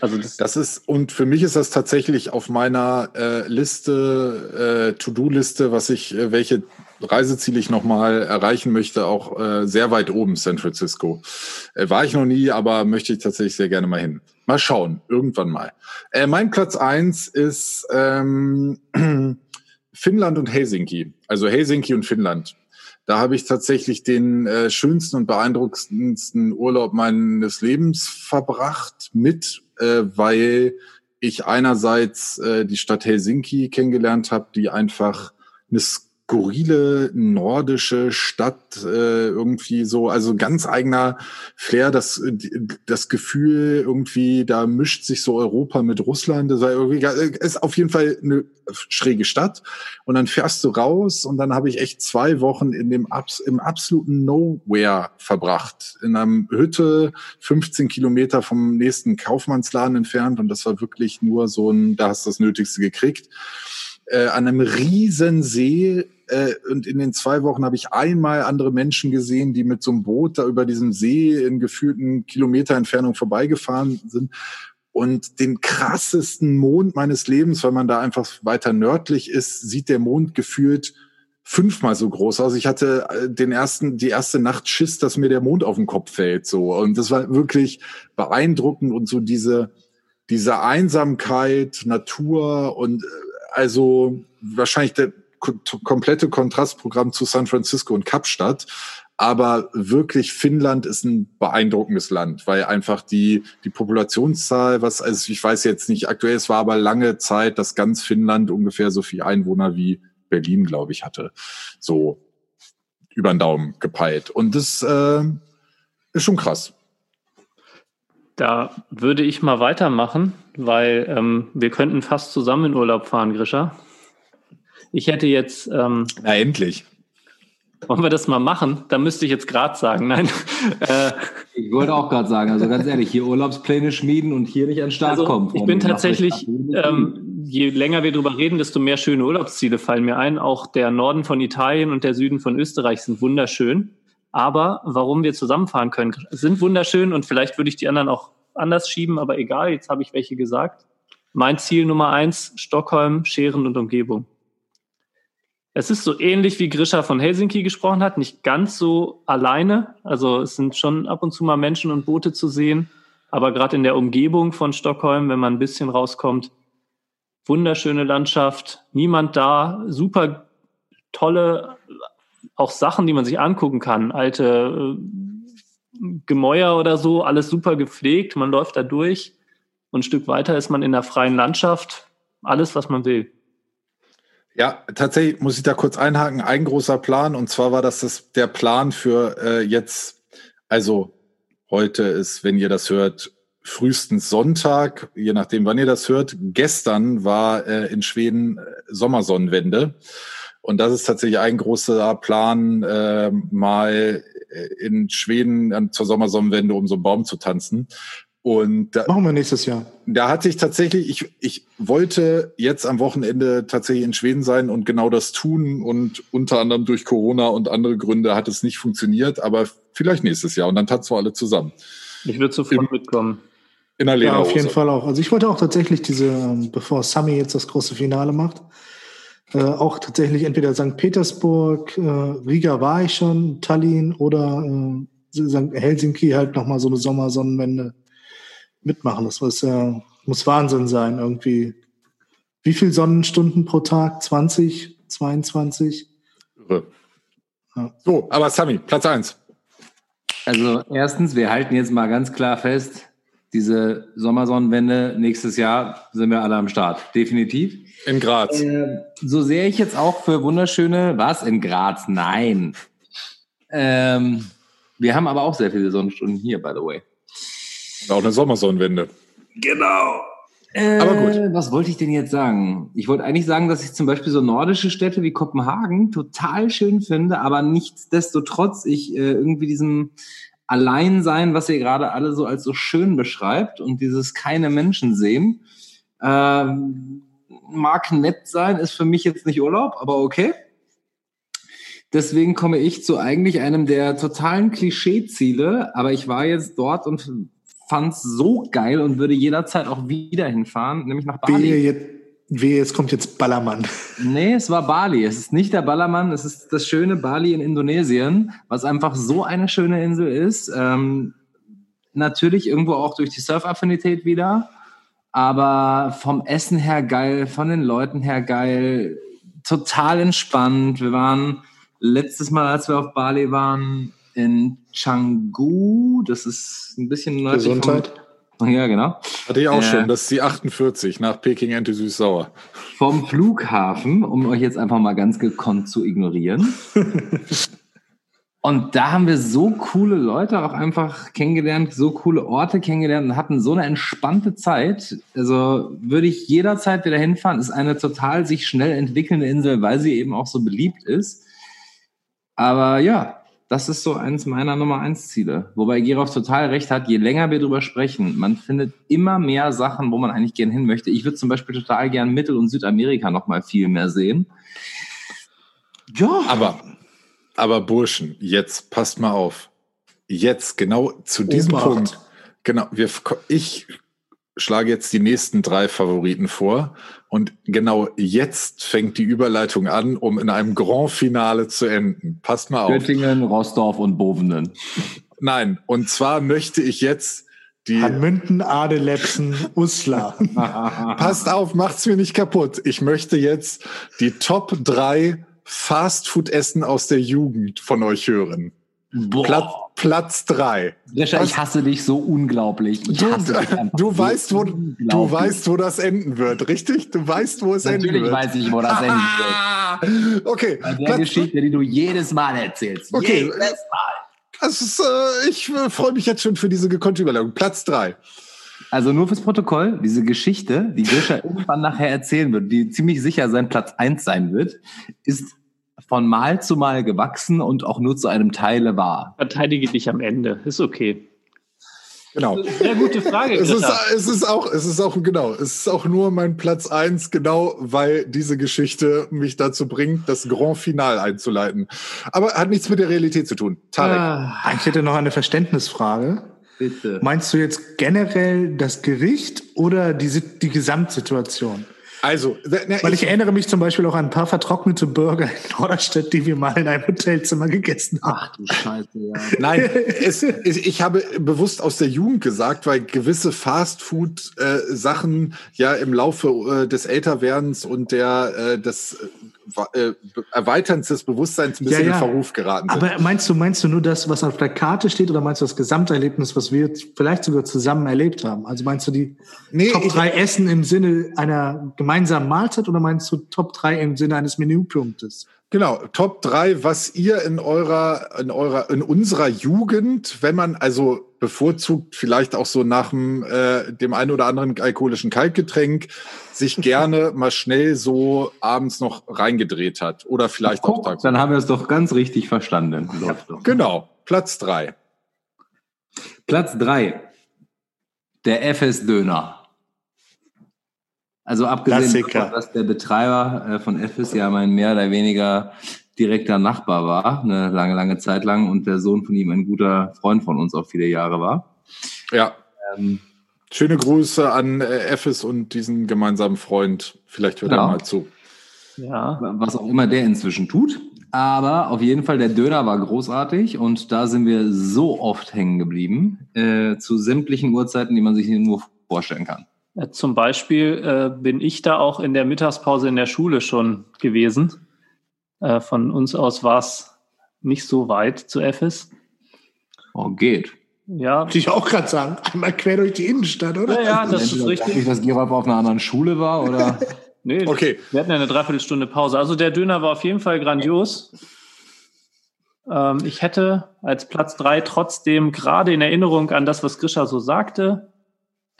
Also das, das ist, und für mich ist das tatsächlich auf meiner äh, Liste, äh, To-Do-Liste, was ich, äh, welche Reiseziele ich nochmal erreichen möchte, auch äh, sehr weit oben, San Francisco. Äh, war ich noch nie, aber möchte ich tatsächlich sehr gerne mal hin. Mal schauen, irgendwann mal. Äh, mein Platz eins ist ähm, Finnland und Helsinki. Also Helsinki und Finnland. Da habe ich tatsächlich den äh, schönsten und beeindruckendsten Urlaub meines Lebens verbracht mit, äh, weil ich einerseits äh, die Stadt Helsinki kennengelernt habe, die einfach eine skurrile nordische Stadt äh, irgendwie so, also ganz eigener Flair, das das Gefühl irgendwie, da mischt sich so Europa mit Russland, das war irgendwie ist auf jeden Fall eine schräge Stadt. Und dann fährst du raus und dann habe ich echt zwei Wochen in dem Abs im absoluten Nowhere verbracht, in einer Hütte 15 Kilometer vom nächsten Kaufmannsladen entfernt. Und das war wirklich nur so ein, da hast du das Nötigste gekriegt. Äh, an einem riesen See äh, und in den zwei Wochen habe ich einmal andere Menschen gesehen, die mit so einem Boot da über diesem See in gefühlten Kilometer Entfernung vorbeigefahren sind. Und den krassesten Mond meines Lebens, weil man da einfach weiter nördlich ist, sieht der Mond gefühlt fünfmal so groß aus. Ich hatte äh, den ersten, die erste Nacht Schiss, dass mir der Mond auf den Kopf fällt, so. Und das war wirklich beeindruckend und so diese, diese Einsamkeit, Natur und äh, also wahrscheinlich der komplette Kontrastprogramm zu San Francisco und Kapstadt. Aber wirklich Finnland ist ein beeindruckendes Land, weil einfach die, die Populationszahl, was, also ich weiß jetzt nicht aktuell, es war aber lange Zeit, dass ganz Finnland ungefähr so viel Einwohner wie Berlin, glaube ich, hatte. So über den Daumen gepeilt. Und das äh, ist schon krass. Da würde ich mal weitermachen, weil ähm, wir könnten fast zusammen in Urlaub fahren, Grisha. Ich hätte jetzt. Ähm, Na, endlich. Wollen wir das mal machen? Da müsste ich jetzt gerade sagen. Nein. Äh, ich wollte auch gerade sagen, also ganz ehrlich, hier Urlaubspläne schmieden und hier nicht an den Start also, kommen. Ich bin tatsächlich, ähm, je länger wir drüber reden, desto mehr schöne Urlaubsziele fallen mir ein. Auch der Norden von Italien und der Süden von Österreich sind wunderschön. Aber warum wir zusammenfahren können, sind wunderschön und vielleicht würde ich die anderen auch anders schieben, aber egal, jetzt habe ich welche gesagt. Mein Ziel Nummer eins, Stockholm, Scheren und Umgebung. Es ist so ähnlich wie Grisha von Helsinki gesprochen hat, nicht ganz so alleine. Also es sind schon ab und zu mal Menschen und Boote zu sehen, aber gerade in der Umgebung von Stockholm, wenn man ein bisschen rauskommt, wunderschöne Landschaft, niemand da, super tolle auch Sachen, die man sich angucken kann, alte äh, Gemäuer oder so, alles super gepflegt, man läuft da durch und ein Stück weiter ist man in der freien Landschaft, alles, was man will. Ja, tatsächlich muss ich da kurz einhaken. Ein großer Plan, und zwar war das, das der Plan für äh, jetzt, also Heute ist, wenn ihr das hört, frühestens Sonntag, je nachdem, wann ihr das hört. Gestern war äh, in Schweden äh, Sommersonnenwende. Und das ist tatsächlich ein großer Plan, äh, mal äh, in Schweden äh, zur Sommersonnenwende um so einen Baum zu tanzen. Und da, machen wir nächstes Jahr. Da hatte ich tatsächlich, ich, ich wollte jetzt am Wochenende tatsächlich in Schweden sein und genau das tun. Und unter anderem durch Corona und andere Gründe hat es nicht funktioniert, aber vielleicht nächstes Jahr. Und dann tanzen wir alle zusammen. Ich würde sofort mitkommen. In der Ja, auf jeden Fall auch. Also ich wollte auch tatsächlich diese, ähm, bevor Sami jetzt das große Finale macht, äh, auch tatsächlich entweder St. Petersburg, äh, Riga war ich schon, Tallinn oder äh, Helsinki halt nochmal so eine Sommersonnenwende mitmachen. Das muss, ja, muss Wahnsinn sein irgendwie. Wie viel Sonnenstunden pro Tag? 20, 22? Irre. Ja. So, aber Sami, Platz eins. Also erstens, wir halten jetzt mal ganz klar fest, diese Sommersonnenwende, nächstes Jahr sind wir alle am Start. Definitiv. In Graz. Äh, so sehr ich jetzt auch für wunderschöne, was in Graz? Nein. Ähm, wir haben aber auch sehr viele Sonnenstunden hier, by the way. Und auch eine Sommersonnenwende. Genau. Äh, Aber gut. Was wollte ich denn jetzt sagen? Ich wollte eigentlich sagen, dass ich zum Beispiel so nordische Städte wie Kopenhagen total schön finde, aber nichtsdestotrotz ich äh, irgendwie diesem Alleinsein, was ihr gerade alle so als so schön beschreibt und dieses keine Menschen sehen, äh, mag nett sein, ist für mich jetzt nicht Urlaub, aber okay. Deswegen komme ich zu eigentlich einem der totalen Klischeeziele, aber ich war jetzt dort und fand es so geil und würde jederzeit auch wieder hinfahren, nämlich nach Bali. Wehe, jetzt, wehe, jetzt kommt jetzt Ballermann. Nee, es war Bali. Es ist nicht der Ballermann, es ist das schöne Bali in Indonesien, was einfach so eine schöne Insel ist. Ähm, natürlich irgendwo auch durch die Surf-Affinität wieder, aber vom Essen her geil, von den Leuten her geil, total entspannt. Wir waren letztes Mal, als wir auf Bali waren, in Canggu. Das ist ein bisschen nördlich Gesundheit. Vom, ja, genau. Hatte ich auch äh, schon. Das ist die 48 nach Peking Ente Süß-Sauer. Vom Flughafen, um euch jetzt einfach mal ganz gekonnt zu ignorieren. Und da haben wir so coole Leute auch einfach kennengelernt, so coole Orte kennengelernt und hatten so eine entspannte Zeit. Also würde ich jederzeit wieder hinfahren. Ist eine total sich schnell entwickelnde Insel, weil sie eben auch so beliebt ist. Aber ja, das ist so eins meiner Nummer eins Ziele. Wobei Gerov total recht hat, je länger wir drüber sprechen, man findet immer mehr Sachen, wo man eigentlich gern hin möchte. Ich würde zum Beispiel total gern Mittel- und Südamerika noch mal viel mehr sehen. Ja. Aber, aber Burschen, jetzt passt mal auf. Jetzt, genau zu diesem Obacht. Punkt. Genau, wir, ich schlage jetzt die nächsten drei Favoriten vor. Und genau jetzt fängt die Überleitung an, um in einem Grand Finale zu enden. Passt mal auf. Göttingen, Rostorf und Bovenen. Nein, und zwar möchte ich jetzt die. Hanmünden, Adelepsen, Uslar. Passt auf, macht's mir nicht kaputt. Ich möchte jetzt die Top drei Fastfood-Essen aus der Jugend von euch hören. Boah. Platz, Platz drei. Grisha, ich hasse dich so unglaublich. Ich du, du weißt, wo, du weißt, wo das enden wird, richtig? Du weißt, wo es Natürlich enden wird. Natürlich weiß ich, wo das enden wird. okay. Bei der Platz, Geschichte, die du jedes Mal erzählst. Okay. Jedes Mal. Das ist, äh, ich äh, freue mich jetzt schon für diese gekonnte Überlegung. Platz drei. Also nur fürs Protokoll, diese Geschichte, die Grisha irgendwann nachher erzählen wird, die ziemlich sicher sein Platz eins sein wird, ist von Mal zu Mal gewachsen und auch nur zu einem Teile wahr. Verteidige dich am Ende, ist okay. Genau. Sehr gute Frage. es, ist, es ist auch, es ist auch genau, es ist auch nur mein Platz eins, genau, weil diese Geschichte mich dazu bringt, das Grand Final einzuleiten. Aber hat nichts mit der Realität zu tun. Tarek. Ah, ich hätte noch eine Verständnisfrage. Bitte. Meinst du jetzt generell das Gericht oder die, die Gesamtsituation? Also, na, weil ich, ich, erinnere mich zum Beispiel auch an ein paar vertrocknete Burger in Norderstedt, die wir mal in einem Hotelzimmer gegessen haben. Ach du Scheiße, ja. Nein, es, es, ich habe bewusst aus der Jugend gesagt, weil gewisse Fastfood-Sachen äh, ja im Laufe äh, des Älterwerdens und der äh, des äh, Erweiterns des Bewusstseins ein bisschen ja, ja. in Verruf geraten sind. Aber meinst du, meinst du nur das, was auf der Karte steht, oder meinst du das Gesamterlebnis, was wir vielleicht sogar zusammen erlebt haben? Also meinst du die nee, Top 3 Essen im Sinne einer gemeinsamen Mahlzeit oder meinst du Top 3 im Sinne eines Menüpunktes? Genau, Top 3, was ihr in eurer, in eurer, in unserer Jugend, wenn man also bevorzugt vielleicht auch so nach dem, äh, dem einen oder anderen alkoholischen Kaltgetränk sich gerne mal schnell so abends noch reingedreht hat. Oder vielleicht Guck, auch tagsüber. Dann haben wir es doch ganz richtig verstanden. Doch. Genau, Platz drei. Platz drei. Der FS-Döner. Also abgesehen Klassiker. davon, dass der Betreiber äh, von FS ja mein mehr oder weniger direkter Nachbar war, eine lange, lange Zeit lang und der Sohn von ihm ein guter Freund von uns auch viele Jahre war. Ja, Ähm, schöne Grüße an äh, Effes und diesen gemeinsamen Freund. Vielleicht hört Ja. er mal zu. Ja. was auch immer der inzwischen tut. Aber auf jeden Fall, der Döner war großartig und da sind wir so oft hängen geblieben, äh, zu sämtlichen Uhrzeiten, die man sich nur vorstellen kann. Äh, Zum Beispiel äh, bin ich da auch in der Mittagspause in der Schule schon gewesen. Äh, von uns aus war es nicht so weit zu FS. Oh, geht. Ja, Wollte ich auch gerade sagen. Einmal quer durch die Innenstadt, oder? ja, ja, das ist richtig. dadurch, dass Gerald auf einer anderen Schule war oder Nee, Okay, wir hatten ja eine Dreiviertelstunde Pause. Also der Döner war auf jeden Fall grandios. Ähm, ich hätte als Platz drei trotzdem gerade in Erinnerung an das, was Grisha so sagte,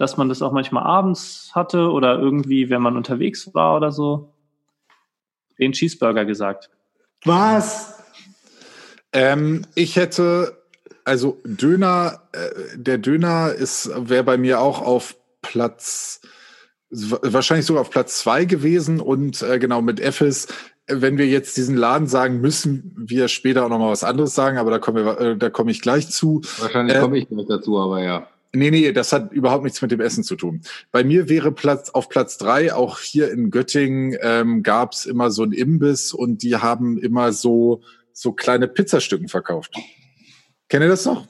dass man das auch manchmal abends hatte oder irgendwie, wenn man unterwegs war oder so, den Cheeseburger gesagt. Was? Ähm, ich hätte, also Döner, äh, der Döner ist, wäre bei mir auch auf Platz, wahrscheinlich sogar auf Platz zwei gewesen und äh, genau mit Effes. Wenn wir jetzt diesen Laden sagen, müssen wir später auch noch mal was anderes sagen, aber da kommen wir, äh, da komme ich gleich zu. wahrscheinlich Äh, komme ich nicht dazu, aber ja. Nee, nee, das hat überhaupt nichts mit dem Essen zu tun. Bei mir wäre Platz auf Platz drei, auch hier in Göttingen, ähm, gab es immer so ein Imbiss und die haben immer so, so kleine Pizzastücken verkauft. Kennt ihr das noch?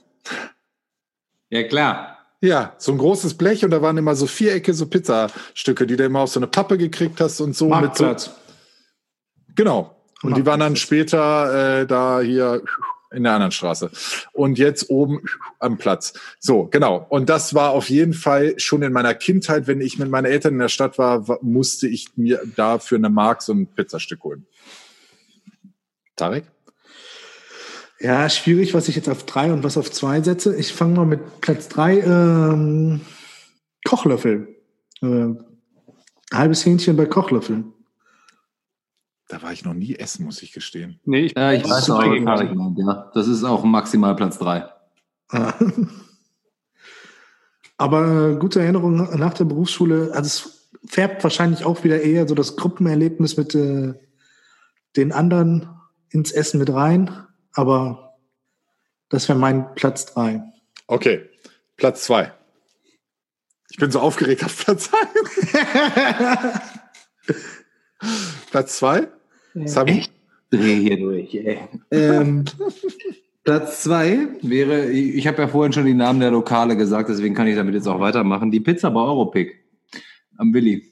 Ja, klar. Ja, so ein großes Blech und da waren immer so Vierecke, so Pizzastücke, die du immer auf so eine Pappe gekriegt hast und so. Mit so Marktplatz. genau. Und die waren dann Marktplatz. später äh, da hier in der anderen Straße. Und jetzt oben am Platz. So, genau. Und das war auf jeden Fall schon in meiner Kindheit, wenn ich mit meinen Eltern in der Stadt war, wa- musste ich mir da für eine Mark so ein Pizzastück holen. Tarek? Ja, schwierig, was ich jetzt auf drei und was auf zwei setze. Ich fange mal mit Platz drei. Ähm, Kochlöffel. Äh, halbes Hähnchen bei Kochlöffel. Da war ich noch nie essen, muss ich gestehen. Nee, ich, Ja, ich weiß was gegen- Tarek meint, ja. Das ist auch maximal Platz drei. Ah. Aber gute Erinnerung nach der Berufsschule. Also es färbt wahrscheinlich auch wieder eher so das Gruppenerlebnis mit äh, den anderen ins Essen mit rein. Aber das wäre mein Platz drei. Okay, Platz zwei. Ich bin so aufgeregt auf Platz eins. Platz zwei? Sami? Dreh hier durch, ey. Ähm, Platz zwei wäre, ich habe ja vorhin schon die Namen der Lokale gesagt, deswegen kann ich damit jetzt auch weitermachen. Die Pizza bei Europick am Willi.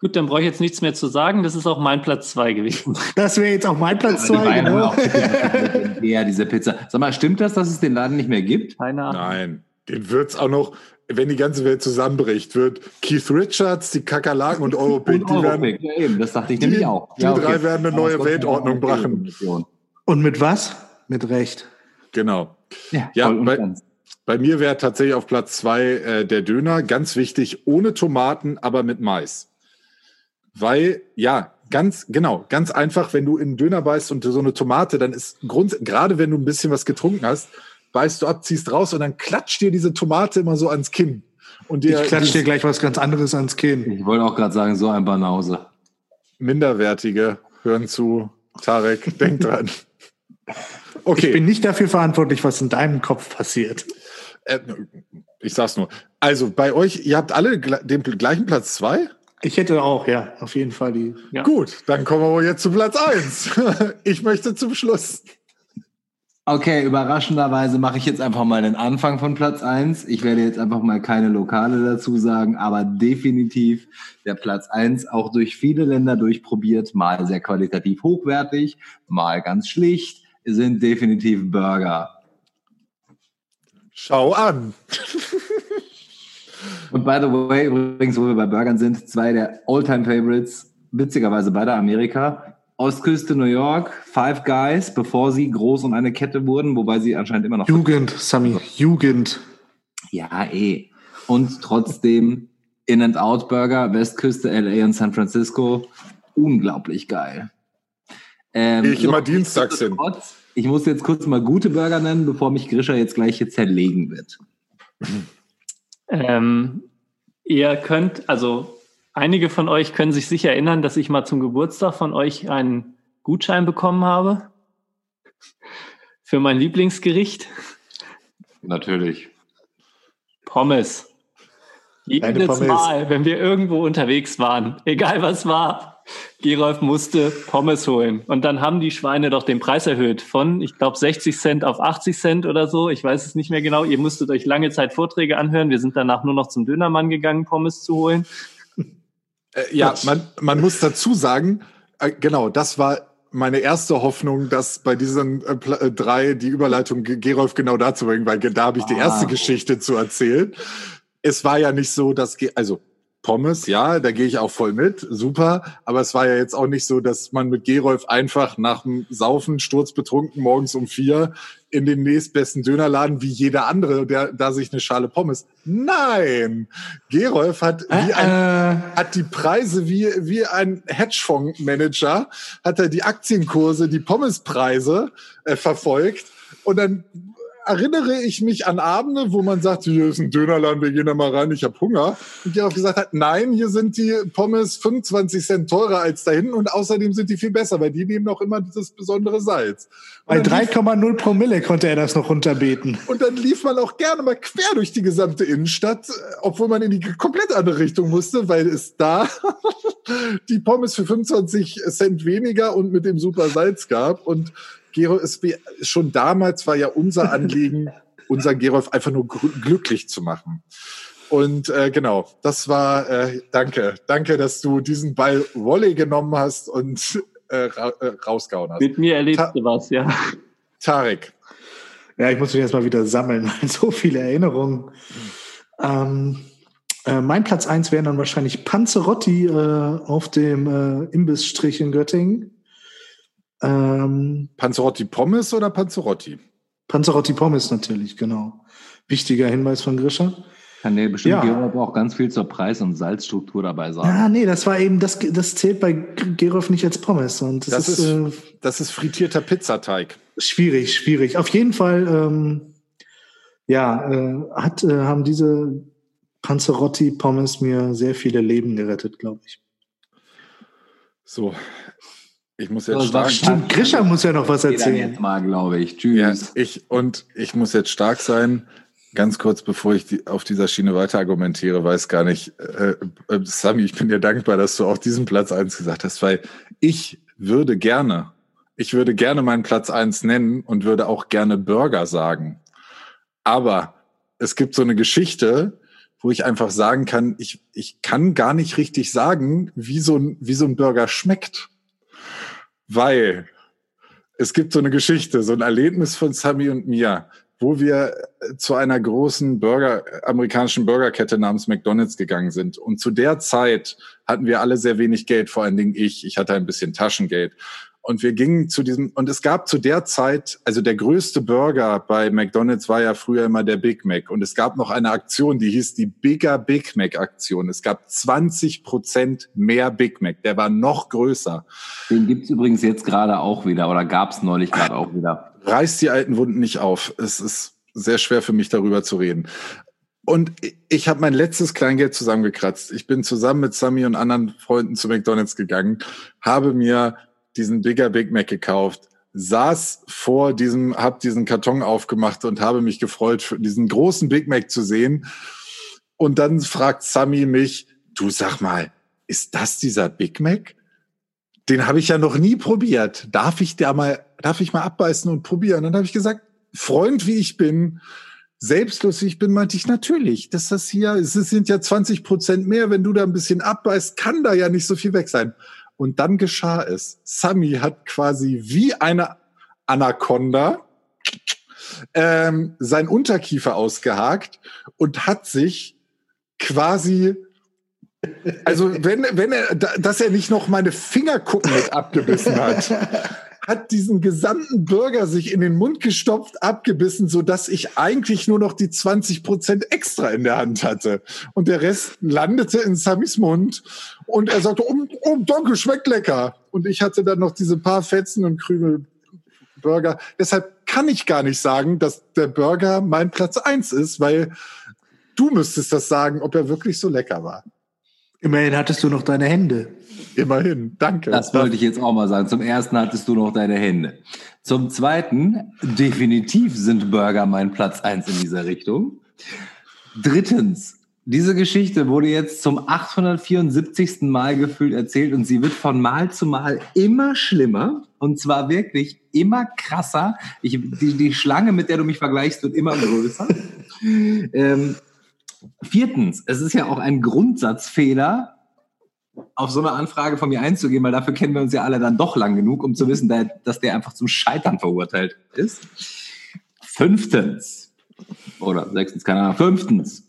Gut, dann brauche ich jetzt nichts mehr zu sagen. Das ist auch mein Platz zwei gewesen. Das wäre jetzt auch mein Platz Die zwei. Genau. legendär, diese Pizza. Sag mal, stimmt das, dass es den Laden nicht mehr gibt? Keine Ahnung. Nein, den wird's auch noch, wenn die ganze Welt zusammenbricht, wird Keith Richards, die Kakerlaken und Europick, die werden, ja, eben, das dachte ich die- nämlich auch. die drei werden eine neue Aber Weltordnung brachen. Und mit was? Mit Recht. genau. Ja, Ja, bei-. Bei mir wäre tatsächlich auf Platz zwei äh, der Döner, ganz wichtig, ohne Tomaten, aber mit Mais. Weil, ja, ganz, genau, ganz einfach, wenn du in einen Döner beißt und so eine Tomate, dann ist Grund, gerade wenn du ein bisschen was getrunken hast, beißt du ab, ziehst raus und dann klatscht dir diese Tomate immer so ans Kinn. Und dir Ich klatsche dir gleich was ganz anderes ans Kinn. Ich wollte auch gerade sagen, so ein Banause. Minderwertige hören zu. Tarek, denk dran. Ich Okay, bin nicht dafür verantwortlich, was in deinem Kopf passiert. äh, ich sag's nur. Also bei euch, ihr habt alle den gleichen Platz zwei? Ich hätte auch, ja, auf jeden Fall die. Ja. Gut, dann kommen wir wohl jetzt zu Platz eins. Ich möchte zum Schluss. Okay, überraschenderweise mache ich jetzt einfach mal den Anfang von Platz eins. Ich werde jetzt einfach mal keine Lokale dazu sagen, aber definitiv der Platz eins auch durch viele Länder durchprobiert, mal sehr qualitativ hochwertig, mal ganz schlicht, sind definitiv Burger. Schau an. Und by the way, übrigens, wo wir bei Burgern sind, zwei der All-Time-Favorites, witzigerweise beide Amerika. Ostküste New York, Five Guys, bevor sie groß und eine Kette wurden, wobei sie anscheinend immer noch Jugend, Sami, Jugend. Ja, eh. Und trotzdem In-N-Out-Burger, Westküste, LA und San Francisco, unglaublich geil. Ähm, Gehe ich so, immer dienstags hin. Ich muss jetzt kurz mal gute Burger nennen, bevor mich Grisha jetzt gleich hier zerlegen wird. Ähm, ihr könnt, also einige von euch können sich sicher erinnern, dass ich mal zum Geburtstag von euch einen Gutschein bekommen habe für mein Lieblingsgericht. Natürlich. Pommes. Jedes Mal, wenn wir irgendwo unterwegs waren, egal was war, Gerolf musste Pommes holen. Und dann haben die Schweine doch den Preis erhöht von, ich glaube, 60 Cent auf 80 Cent oder so. Ich weiß es nicht mehr genau. Ihr musstet euch lange Zeit Vorträge anhören. Wir sind danach nur noch zum Dönermann gegangen, Pommes zu holen. Äh, ja, man, man muss dazu sagen, äh, genau, das war meine erste Hoffnung, dass bei diesen äh, äh drei die Überleitung Gerolf genau dazu bringen, weil da habe ich ah. die erste Geschichte zu erzählen. Es war ja nicht so, dass, also Pommes, ja, da gehe ich auch voll mit, super. Aber es war ja jetzt auch nicht so, dass man mit Gerolf einfach nach dem Saufen, sturzbetrunken, morgens um vier in den nächstbesten Dönerladen wie jeder andere, der da sich eine Schale Pommes. Nein! Gerolf hat, wie ein, äh. hat die Preise wie, wie ein Hedgefondsmanager, hat er die Aktienkurse, die Pommespreise äh, verfolgt. Und dann erinnere ich mich an Abende, wo man sagt, hier ist ein Dönerladen, wir gehen da mal rein, ich habe Hunger. Und die auch gesagt hat, nein, hier sind die Pommes 25 Cent teurer als da hinten und außerdem sind die viel besser, weil die nehmen auch immer dieses besondere Salz. Bei 3,0 Promille konnte er das noch runterbeten. Und dann lief man auch gerne mal quer durch die gesamte Innenstadt, obwohl man in die komplett andere Richtung musste, weil es da die Pommes für 25 Cent weniger und mit dem super Salz gab und Gero, es, schon damals war ja unser Anliegen, unser Gerolf einfach nur glücklich zu machen. Und äh, genau, das war, äh, danke, danke, dass du diesen Ball Volley genommen hast und äh, ra äh, rausgehauen hast. Mit mir erlebst Ta du was, ja. Tarek. Ja, ich muss mich erstmal wieder sammeln, so viele Erinnerungen. Ähm, äh, mein Platz eins wären dann wahrscheinlich Panzerotti äh, auf dem äh, Imbissstrich in Göttingen. Ähm, Panzerotti Pommes oder Panzerotti? Panzerotti Pommes natürlich, genau. Wichtiger Hinweis von Grisha. Kann der bestimmt ja. Gerolf auch ganz viel zur Preis- und Salzstruktur dabei sagen. Ja, nee, das war eben, das, das zählt bei Gerolf nicht als Pommes. Und das, das ist, ist äh, das ist frittierter Pizzateig. Schwierig, schwierig. Auf jeden Fall, ähm, ja, äh, hat, äh, haben diese Panzerotti Pommes mir sehr viele Leben gerettet, glaube ich. So, ich muss jetzt stark Stimmt, Grisha muss ja noch was erzählen. Jetzt mal, glaube ich. Tschüss. Ja, ich, und ich muss jetzt stark sein. Ganz kurz, bevor ich die, auf dieser Schiene weiter argumentiere, weiß gar nicht, äh, äh, Sami, ich bin dir dankbar, dass du auch diesen Platz eins gesagt hast, weil ich würde gerne, ich würde gerne meinen Platz eins nennen und würde auch gerne Burger sagen. Aber es gibt so eine Geschichte, wo ich einfach sagen kann, ich, ich kann gar nicht richtig sagen, wie so ein, wie so ein Burger schmeckt weil es gibt so eine Geschichte, so ein Erlebnis von Sami und mir, wo wir äh, zu einer großen Burger, amerikanischen Burgerkette namens McDonald's gegangen sind. Und zu der Zeit hatten wir alle sehr wenig Geld, vor allen Dingen ich. Ich hatte ein bisschen Taschengeld. Und wir gingen zu diesem, und es gab zu der Zeit, also der größte Burger bei McDonald's war ja früher immer der Big Mac. Und es gab noch eine Aktion, die hieß die Bigger Big Mac Aktion. Es gab 20 Prozent mehr Big Mac. Der war noch größer. Den gibt's übrigens jetzt gerade auch wieder oder gab's neulich gerade auch wieder. Reißt die alten Wunden nicht auf. Es ist sehr schwer für mich darüber zu reden. Und ich habe mein letztes Kleingeld zusammengekratzt. Ich bin zusammen mit Sami und anderen Freunden zu McDonald's gegangen, habe mir diesen Bigger Big Mac gekauft, saß vor diesem, hab diesen Karton aufgemacht und habe mich gefreut, diesen großen Big Mac zu sehen. Und dann fragt Sammy mich, du sag mal, ist das dieser Big Mac? Den habe ich ja noch nie probiert. Darf ich da mal, darf ich mal abbeißen und probieren? Und dann habe ich gesagt, Freund wie ich bin, selbstlos wie ich bin, meinte ich natürlich, dass das hier, es sind ja 20 Prozent mehr, wenn du da ein bisschen abbeißt, kann da ja nicht so viel weg sein. Und dann geschah es. Sami hat quasi wie eine Anaconda ähm, sein Unterkiefer ausgehakt und hat sich quasi also wenn wenn er dass er nicht noch meine Fingerkuppen mit abgebissen hat hat diesen gesamten Burger sich in den Mund gestopft, abgebissen, so dass ich eigentlich nur noch die 20 Prozent extra in der Hand hatte. Und der Rest landete in Samis Mund. Und er sagte, oh, oh danke, schmeckt lecker. Und ich hatte dann noch diese paar Fetzen und Krümel Burger. Deshalb kann ich gar nicht sagen, dass der Burger mein Platz eins ist, weil du müsstest das sagen, ob er wirklich so lecker war. Immerhin hattest du noch deine Hände. Immerhin, danke. Das wollte ich jetzt auch mal sagen. Zum ersten hattest du noch deine Hände. Zum zweiten, definitiv sind Burger mein Platz eins in dieser Richtung. Drittens, diese Geschichte wurde jetzt zum 874. Mal gefühlt erzählt und sie wird von Mal zu Mal immer schlimmer und zwar wirklich immer krasser. Ich, die, die Schlange, mit der du mich vergleichst, wird immer größer. ähm, viertens, es ist ja auch ein Grundsatzfehler, auf so eine Anfrage von mir einzugehen, weil dafür kennen wir uns ja alle dann doch lang genug, um zu wissen, dass der einfach zum Scheitern verurteilt ist. Fünftens, oder sechstens, keine Ahnung, fünftens,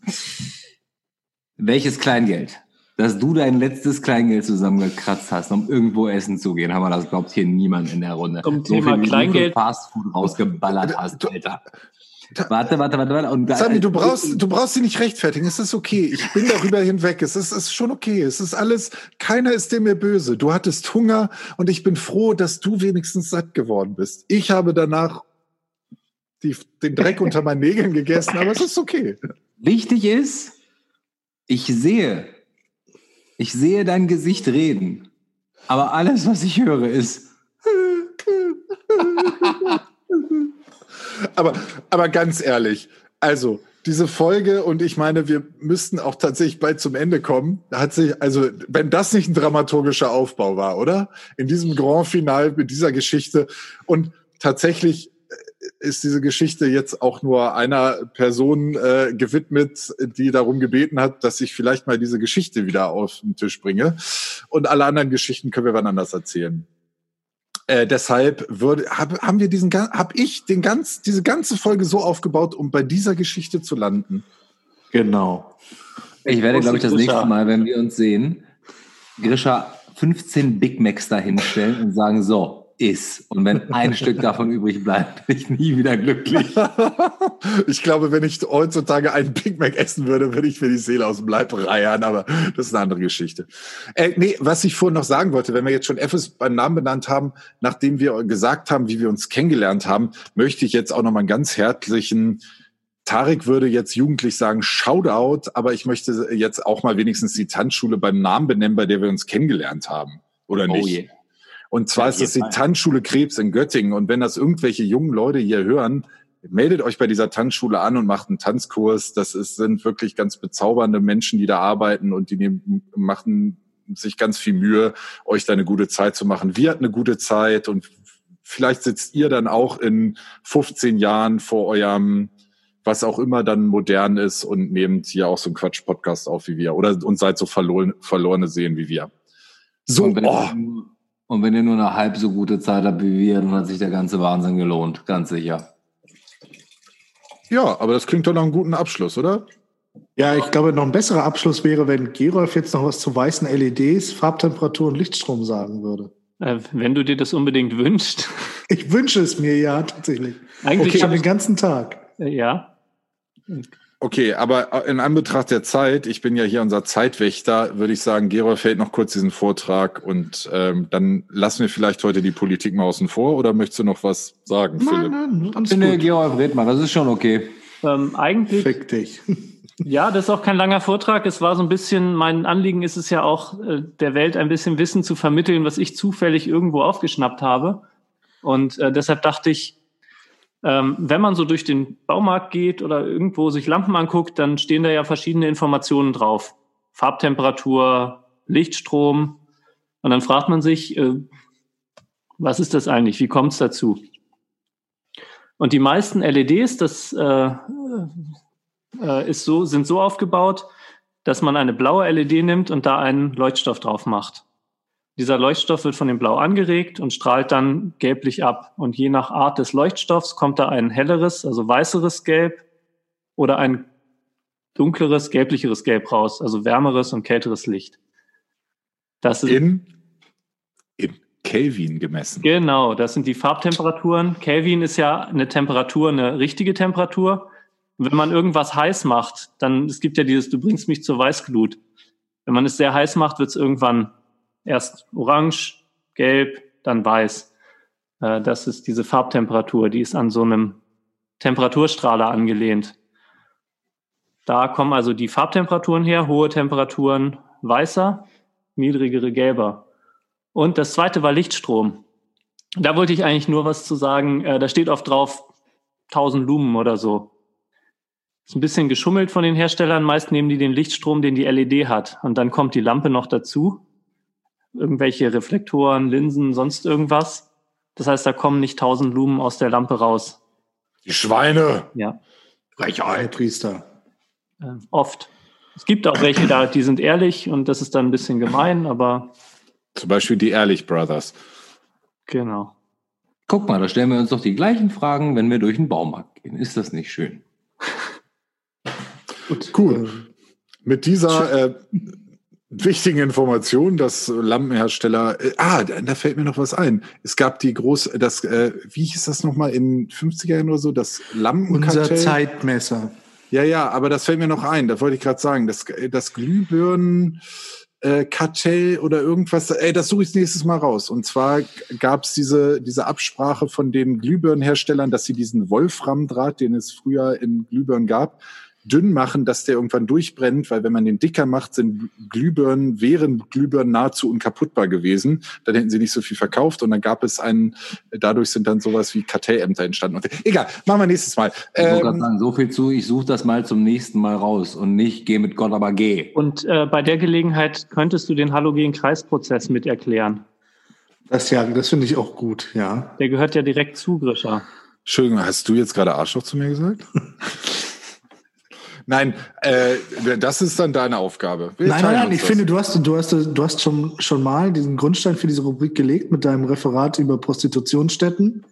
welches Kleingeld? Dass du dein letztes Kleingeld zusammengekratzt hast, um irgendwo essen zu gehen, haben wir das, glaubt hier niemand in der Runde. Zum so Thema viel, Kleingeld. Fastfood rausgeballert hast, Alter. Warte, warte, warte, warte. Und Sami, du brauchst, du brauchst sie nicht rechtfertigen. Es ist okay. Ich bin darüber hinweg. Es ist, es ist schon okay. Es ist alles, keiner ist dir mehr böse. Du hattest Hunger und ich bin froh, dass du wenigstens satt geworden bist. Ich habe danach die, den Dreck unter meinen Nägeln gegessen, aber es ist okay. Wichtig ist, ich sehe, ich sehe dein Gesicht reden. Aber alles, was ich höre, ist. aber, aber ganz ehrlich, also diese Folge und ich meine, wir müssten auch tatsächlich bald zum Ende kommen. Hat sich, also, wenn das nicht ein dramaturgischer Aufbau war, oder? In diesem Grand Final mit dieser Geschichte und tatsächlich äh, ist diese Geschichte jetzt auch nur einer Person äh, gewidmet, die darum gebeten hat, dass ich vielleicht mal diese Geschichte wieder auf den Tisch bringe. Und alle anderen Geschichten können wir wann anders erzählen. Äh, deshalb würde, hab, haben wir diesen, hab ich den ganz, diese ganze Folge so aufgebaut, um bei dieser Geschichte zu landen. Genau. Ich werde, glaube ich, das nächste Mal, wenn wir uns sehen, Grisha 15 Big Macs dahinstellen und sagen, so, ist. Und wenn ein Stück davon übrig bleibt, bin ich nie wieder glücklich. ich glaube, wenn ich heutzutage einen Big Mac essen würde, würde ich mir die Seele aus dem Leib reiern, aber das ist eine andere Geschichte. Äh, nee, was ich vorhin noch sagen wollte, wenn wir jetzt schon Effes beim Namen benannt haben, nachdem wir gesagt haben, wie wir uns kennengelernt haben, möchte ich jetzt auch noch mal einen ganz herzlichen Tarek würde jetzt jugendlich sagen Shoutout, aber ich möchte jetzt auch mal wenigstens die Tanzschule beim Namen benennen, bei der wir uns kennengelernt haben. Oder oh nicht? Yeah. Und zwar ja, ist es die Tanzschule Krebs in Göttingen. Und wenn das irgendwelche jungen Leute hier hören, meldet euch bei dieser Tanzschule an und macht einen Tanzkurs. Das ist, sind wirklich ganz bezaubernde Menschen, die da arbeiten und die nehmen, machen sich ganz viel Mühe, euch da eine gute Zeit zu machen. Wir hatten eine gute Zeit und vielleicht sitzt ihr dann auch in 15 Jahren vor eurem was auch immer dann modern ist und nehmt hier auch so einen Quatsch-Podcast auf wie wir oder und seid so verloren, verlorene Sehen wie wir. So, oh. Und wenn ihr nur eine halb so gute Zeit habt wie wir, dann hat sich der ganze Wahnsinn gelohnt, ganz sicher. Ja, aber das klingt doch nach einem guten Abschluss, oder? Ja, ich glaube, noch ein besserer Abschluss wäre, wenn Gerolf jetzt noch was zu weißen LEDs, Farbtemperatur und Lichtstrom sagen würde. Äh, wenn du dir das unbedingt wünschst. Ich wünsche es mir, ja, tatsächlich. Eigentlich okay. schon den ganzen Tag. Äh, ja. Okay, aber in Anbetracht der Zeit, ich bin ja hier unser Zeitwächter, würde ich sagen, Gerolf hält noch kurz diesen Vortrag und ähm, dann lassen wir vielleicht heute die Politik mal außen vor oder möchtest du noch was sagen, nein, Philipp? Nein, ganz nee, Gerolf, red mal, das ist schon okay. Ähm, eigentlich. Fick dich. Ja, das ist auch kein langer Vortrag. Es war so ein bisschen, mein Anliegen ist es ja auch, äh, der Welt ein bisschen Wissen zu vermitteln, was ich zufällig irgendwo aufgeschnappt habe. Und äh, deshalb dachte ich, ähm, wenn man so durch den Baumarkt geht oder irgendwo sich Lampen anguckt, dann stehen da ja verschiedene Informationen drauf. Farbtemperatur, Lichtstrom. Und dann fragt man sich, äh, was ist das eigentlich? Wie kommt es dazu? Und die meisten LEDs, das äh, äh, ist so, sind so aufgebaut, dass man eine blaue LED nimmt und da einen Leuchtstoff drauf macht. Dieser Leuchtstoff wird von dem Blau angeregt und strahlt dann gelblich ab. Und je nach Art des Leuchtstoffs kommt da ein helleres, also weißeres Gelb oder ein dunkleres, gelblicheres Gelb raus, also wärmeres und kälteres Licht. Das ist in, in Kelvin gemessen. Genau, das sind die Farbtemperaturen. Kelvin ist ja eine Temperatur, eine richtige Temperatur. Wenn man irgendwas heiß macht, dann, es gibt ja dieses, du bringst mich zur Weißglut. Wenn man es sehr heiß macht, wird es irgendwann erst orange, gelb, dann weiß. Äh, das ist diese Farbtemperatur, die ist an so einem Temperaturstrahler angelehnt. Da kommen also die Farbtemperaturen her, hohe Temperaturen weißer, niedrigere gelber. Und das zweite war Lichtstrom. Da wollte ich eigentlich nur was zu sagen. Äh, da steht oft drauf 1000 Lumen oder so. Ist ein bisschen geschummelt von den Herstellern. Meist nehmen die den Lichtstrom, den die LED hat. Und dann kommt die Lampe noch dazu. Irgendwelche Reflektoren, Linsen, sonst irgendwas. Das heißt, da kommen nicht 1000 Lumen aus der Lampe raus. Die Schweine. Ja. Frechheit. Priester. Äh, oft. Es gibt auch welche da, die sind ehrlich und das ist dann ein bisschen gemein, aber. Zum Beispiel die Ehrlich Brothers. Genau. Guck mal, da stellen wir uns doch die gleichen Fragen, wenn wir durch den Baumarkt gehen. Ist das nicht schön? Gut. Cool. Mit dieser äh, wichtigen Information, dass Lampenhersteller, äh, ah, da, da, fällt mir noch was ein. Es gab die große, das, äh, wie hieß das nochmal in 50er Jahren oder so, das Lampenkartell. Unser Zeitmesser. Ja, ja, aber das fällt mir noch ein, das wollte ich gerade sagen. Das, das Glühbirnen äh, Kartell oder irgendwas, ey, das suche ich nächstes Mal raus. Und zwar gab es diese, diese Absprache von den Glühbirnenherstellern, dass sie diesen Wolframdraht, den es früher in Glühbirnen gab, dünn machen, dass der irgendwann durchbrennt, weil wenn man den dicker macht, sind Glühbirnen, wären Glühbirnen nahezu unkaputtbar gewesen. Dann hätten sie nicht so viel verkauft und dann gab es einen, dadurch sind dann sowas wie Kartellämter entstanden. Und, egal, machen wir nächstes Mal. Ich ähm, sagen, so viel zu, ich suche das mal zum nächsten Mal raus und nicht geh mit Gott, aber geh. Und äh, bei der Gelegenheit könntest du den Halogen-Kreisprozess mit erklären. Das ja, das finde ich auch gut, ja. Der gehört ja direkt zu, Grisha. Entschuldigung, hast du jetzt gerade Arschloch zu mir gesagt? Nein, äh, das ist dann deine Aufgabe. Wir nein, nein, nein. Ich das. finde, du hast, du hast, du hast schon, schon mal diesen Grundstein für diese Rubrik gelegt mit deinem Referat über Prostitutionsstätten.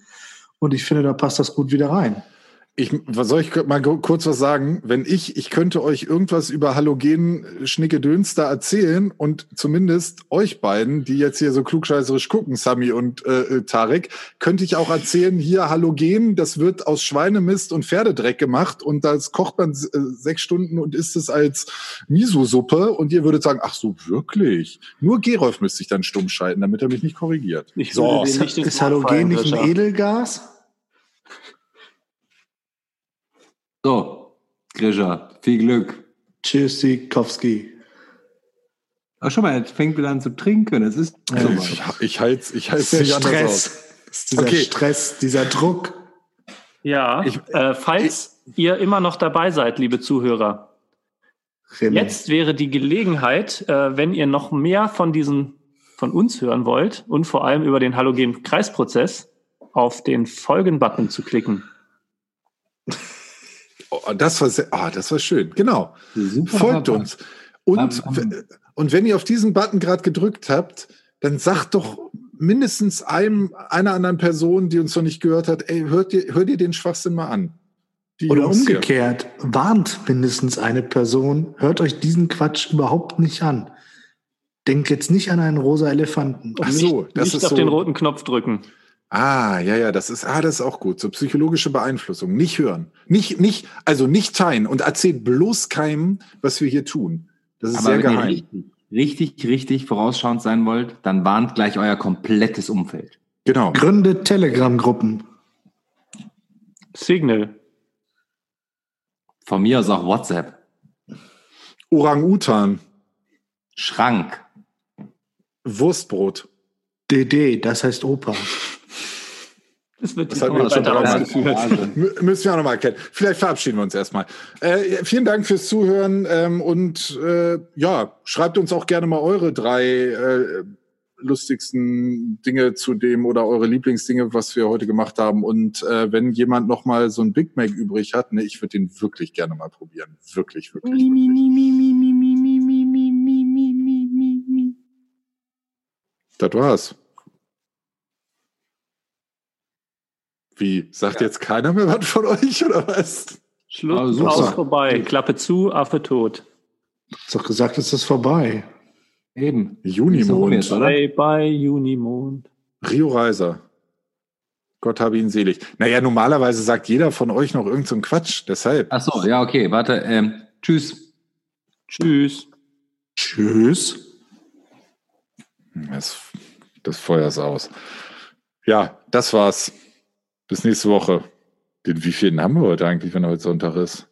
Und ich finde, da passt das gut wieder rein. Ich, was soll ich mal kurz was sagen? Wenn ich, ich könnte euch irgendwas über Halogen-Schnickedöns da erzählen und zumindest euch beiden, die jetzt hier so klugscheißerisch gucken, Sami und äh, äh, Tarek, könnte ich auch erzählen, hier Halogen, das wird aus Schweinemist und Pferdedreck gemacht und das kocht man äh, sechs Stunden und isst es als Miso-Suppe und ihr würdet sagen, ach so, wirklich? Nur Gerolf müsste ich dann stumm schalten, damit er mich nicht korrigiert. Ich so. Ist, ist Halogen nicht ein Edelgas? So, Grisha, viel Glück. Tschüss, Sikowski. Ach, schon mal, er fängt wieder an zu trinken. Es ist ja, so ich, ich halte ich halte nicht Stress. aus. Ist dieser okay. Stress, dieser Druck. Ja, ich, äh, falls ich, ihr immer noch dabei seid, liebe Zuhörer, Rimmel. jetzt wäre die Gelegenheit, äh, wenn ihr noch mehr von diesen von uns hören wollt und vor allem über den Halogen-Kreisprozess auf den Folgen-Button zu klicken. Oh, das war sehr, oh, das war schön. Genau. Super Folgt uns. Und, und wenn ihr auf diesen Button gerade gedrückt habt, dann sagt doch mindestens einem, einer anderen Person, die uns noch nicht gehört hat, ey, hört ihr, hört ihr den Schwachsinn mal an. Die Oder Jungs umgekehrt, hier. warnt mindestens eine Person, hört euch diesen Quatsch überhaupt nicht an. Denkt jetzt nicht an einen rosa Elefanten. Ach so, das nicht ist auf so. den roten Knopf drücken. Ah, ja, ja, das ist, ah, das ist auch gut. So psychologische Beeinflussung. Nicht hören. Nicht, nicht, also nicht teilen und erzählt bloß keinem, was wir hier tun. Das ist Aber sehr geheim. Richtig, richtig, richtig vorausschauend sein wollt, dann warnt gleich euer komplettes Umfeld. Genau. Gründet Telegram-Gruppen. Signal. Von mir aus auch WhatsApp. Orang-Utan. Schrank. Wurstbrot. DD, das heißt Opa. Das wird das wir schon bereits Müssen wir auch nochmal erkennen. Vielleicht verabschieden wir uns erstmal. Äh, vielen Dank fürs Zuhören ähm, und äh, ja, schreibt uns auch gerne mal eure drei äh, lustigsten Dinge zu dem oder eure Lieblingsdinge, was wir heute gemacht haben. Und äh, wenn jemand noch mal so ein Big Mac übrig hat, ne, ich würde den wirklich gerne mal probieren. Wirklich, wirklich. wirklich. Das war's. Wie? Sagt ja. jetzt keiner mehr was von euch oder was? Schluss, also, aus vorbei. Klappe zu, Affe tot. Hast doch gesagt, es ist vorbei. Eben. Junimond. Bye bye, Junimond. Rio Reiser. Gott habe ihn selig. Naja, normalerweise sagt jeder von euch noch irgendeinen so Quatsch, deshalb. Ach so, ja, okay, warte. Ähm, tschüss. Tschüss. Tschüss. Das, das Feuer ist aus. Ja, das war's. Bis nächste Woche. Den wievielten haben wir heute eigentlich, wenn heute Sonntag ist?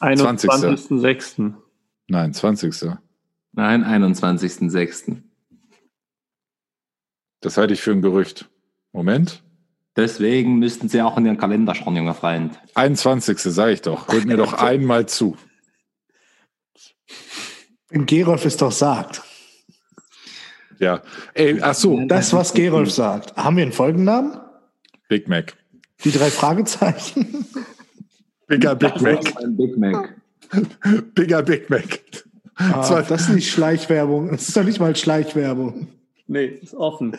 20.. 21.06. Nein, 20. Nein, 21.06. Das halte ich für ein Gerücht. Moment. Deswegen müssten Sie auch in Ihren Kalender schauen, junger Freund. 21. sage ich doch. Hört mir doch einmal zu. Wenn Gerolf es doch sagt. Ja. Ey, ach so, Das, was Gerolf sagt. Haben wir einen Folgennamen? Big Mac. Die drei Fragezeichen? Bigger Big Mac. Big Mac. Bigger Big Mac. Ah, das ist nicht Schleichwerbung. Das ist doch nicht mal Schleichwerbung. Nee, ist offen.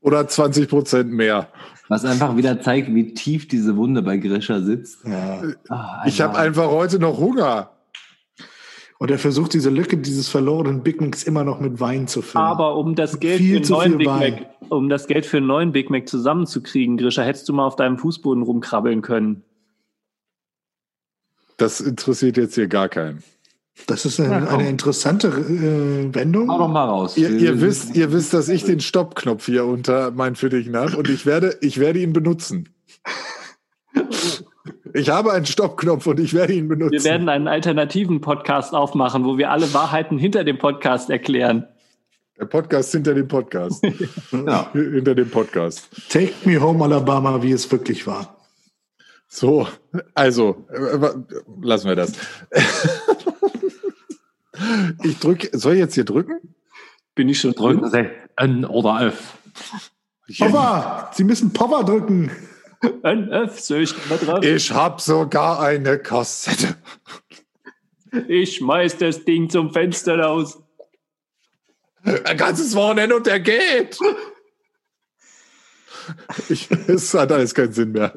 Oder 20 Prozent mehr. Was einfach wieder zeigt, wie tief diese Wunde bei Grisha sitzt. Ja. Ah, Ich habe einfach heute noch Hunger. Und er versucht diese Lücke dieses verlorenen Big Macs immer noch mit Wein zu füllen. Aber um das Geld Viel für einen neuen viel Big Wein. Mac, um das Geld für einen neuen Big Mac zusammenzukriegen, Grisha, hättest du mal auf deinem Fußboden rumkrabbeln können. Das interessiert jetzt hier gar keinen. das ist eine, eine interessante äh, Wendung. Hau doch mal raus. Ihr, ihr, wisst, ihr wisst, dass ich den Stoppknopf hier unter meinen Fittichen habe und ich werde, ich werde ihn benutzen. Ich habe einen Stoppknopf und ich werde ihn benutzen. Wir werden einen alternativen Podcast aufmachen, wo wir alle Wahrheiten hinter dem Podcast erklären. Der Podcast hinter dem Podcast. Genau. hinter dem Podcast. Take me home Alabama, wie es wirklich war. So, also, äh, lassen wir das. Ich drücke, soll ich jetzt hier drücken? Bin ich schon drin? Drücken N oder F. Papa! Sie müssen Papa drücken. Ein F, soll ich da drauf? Ich habe sogar eine Kassette. Ich schmeiß das Ding zum Fenster raus. Ein ganzes Wochenende und der geht. Ich, es hat alles keinen Sinn mehr.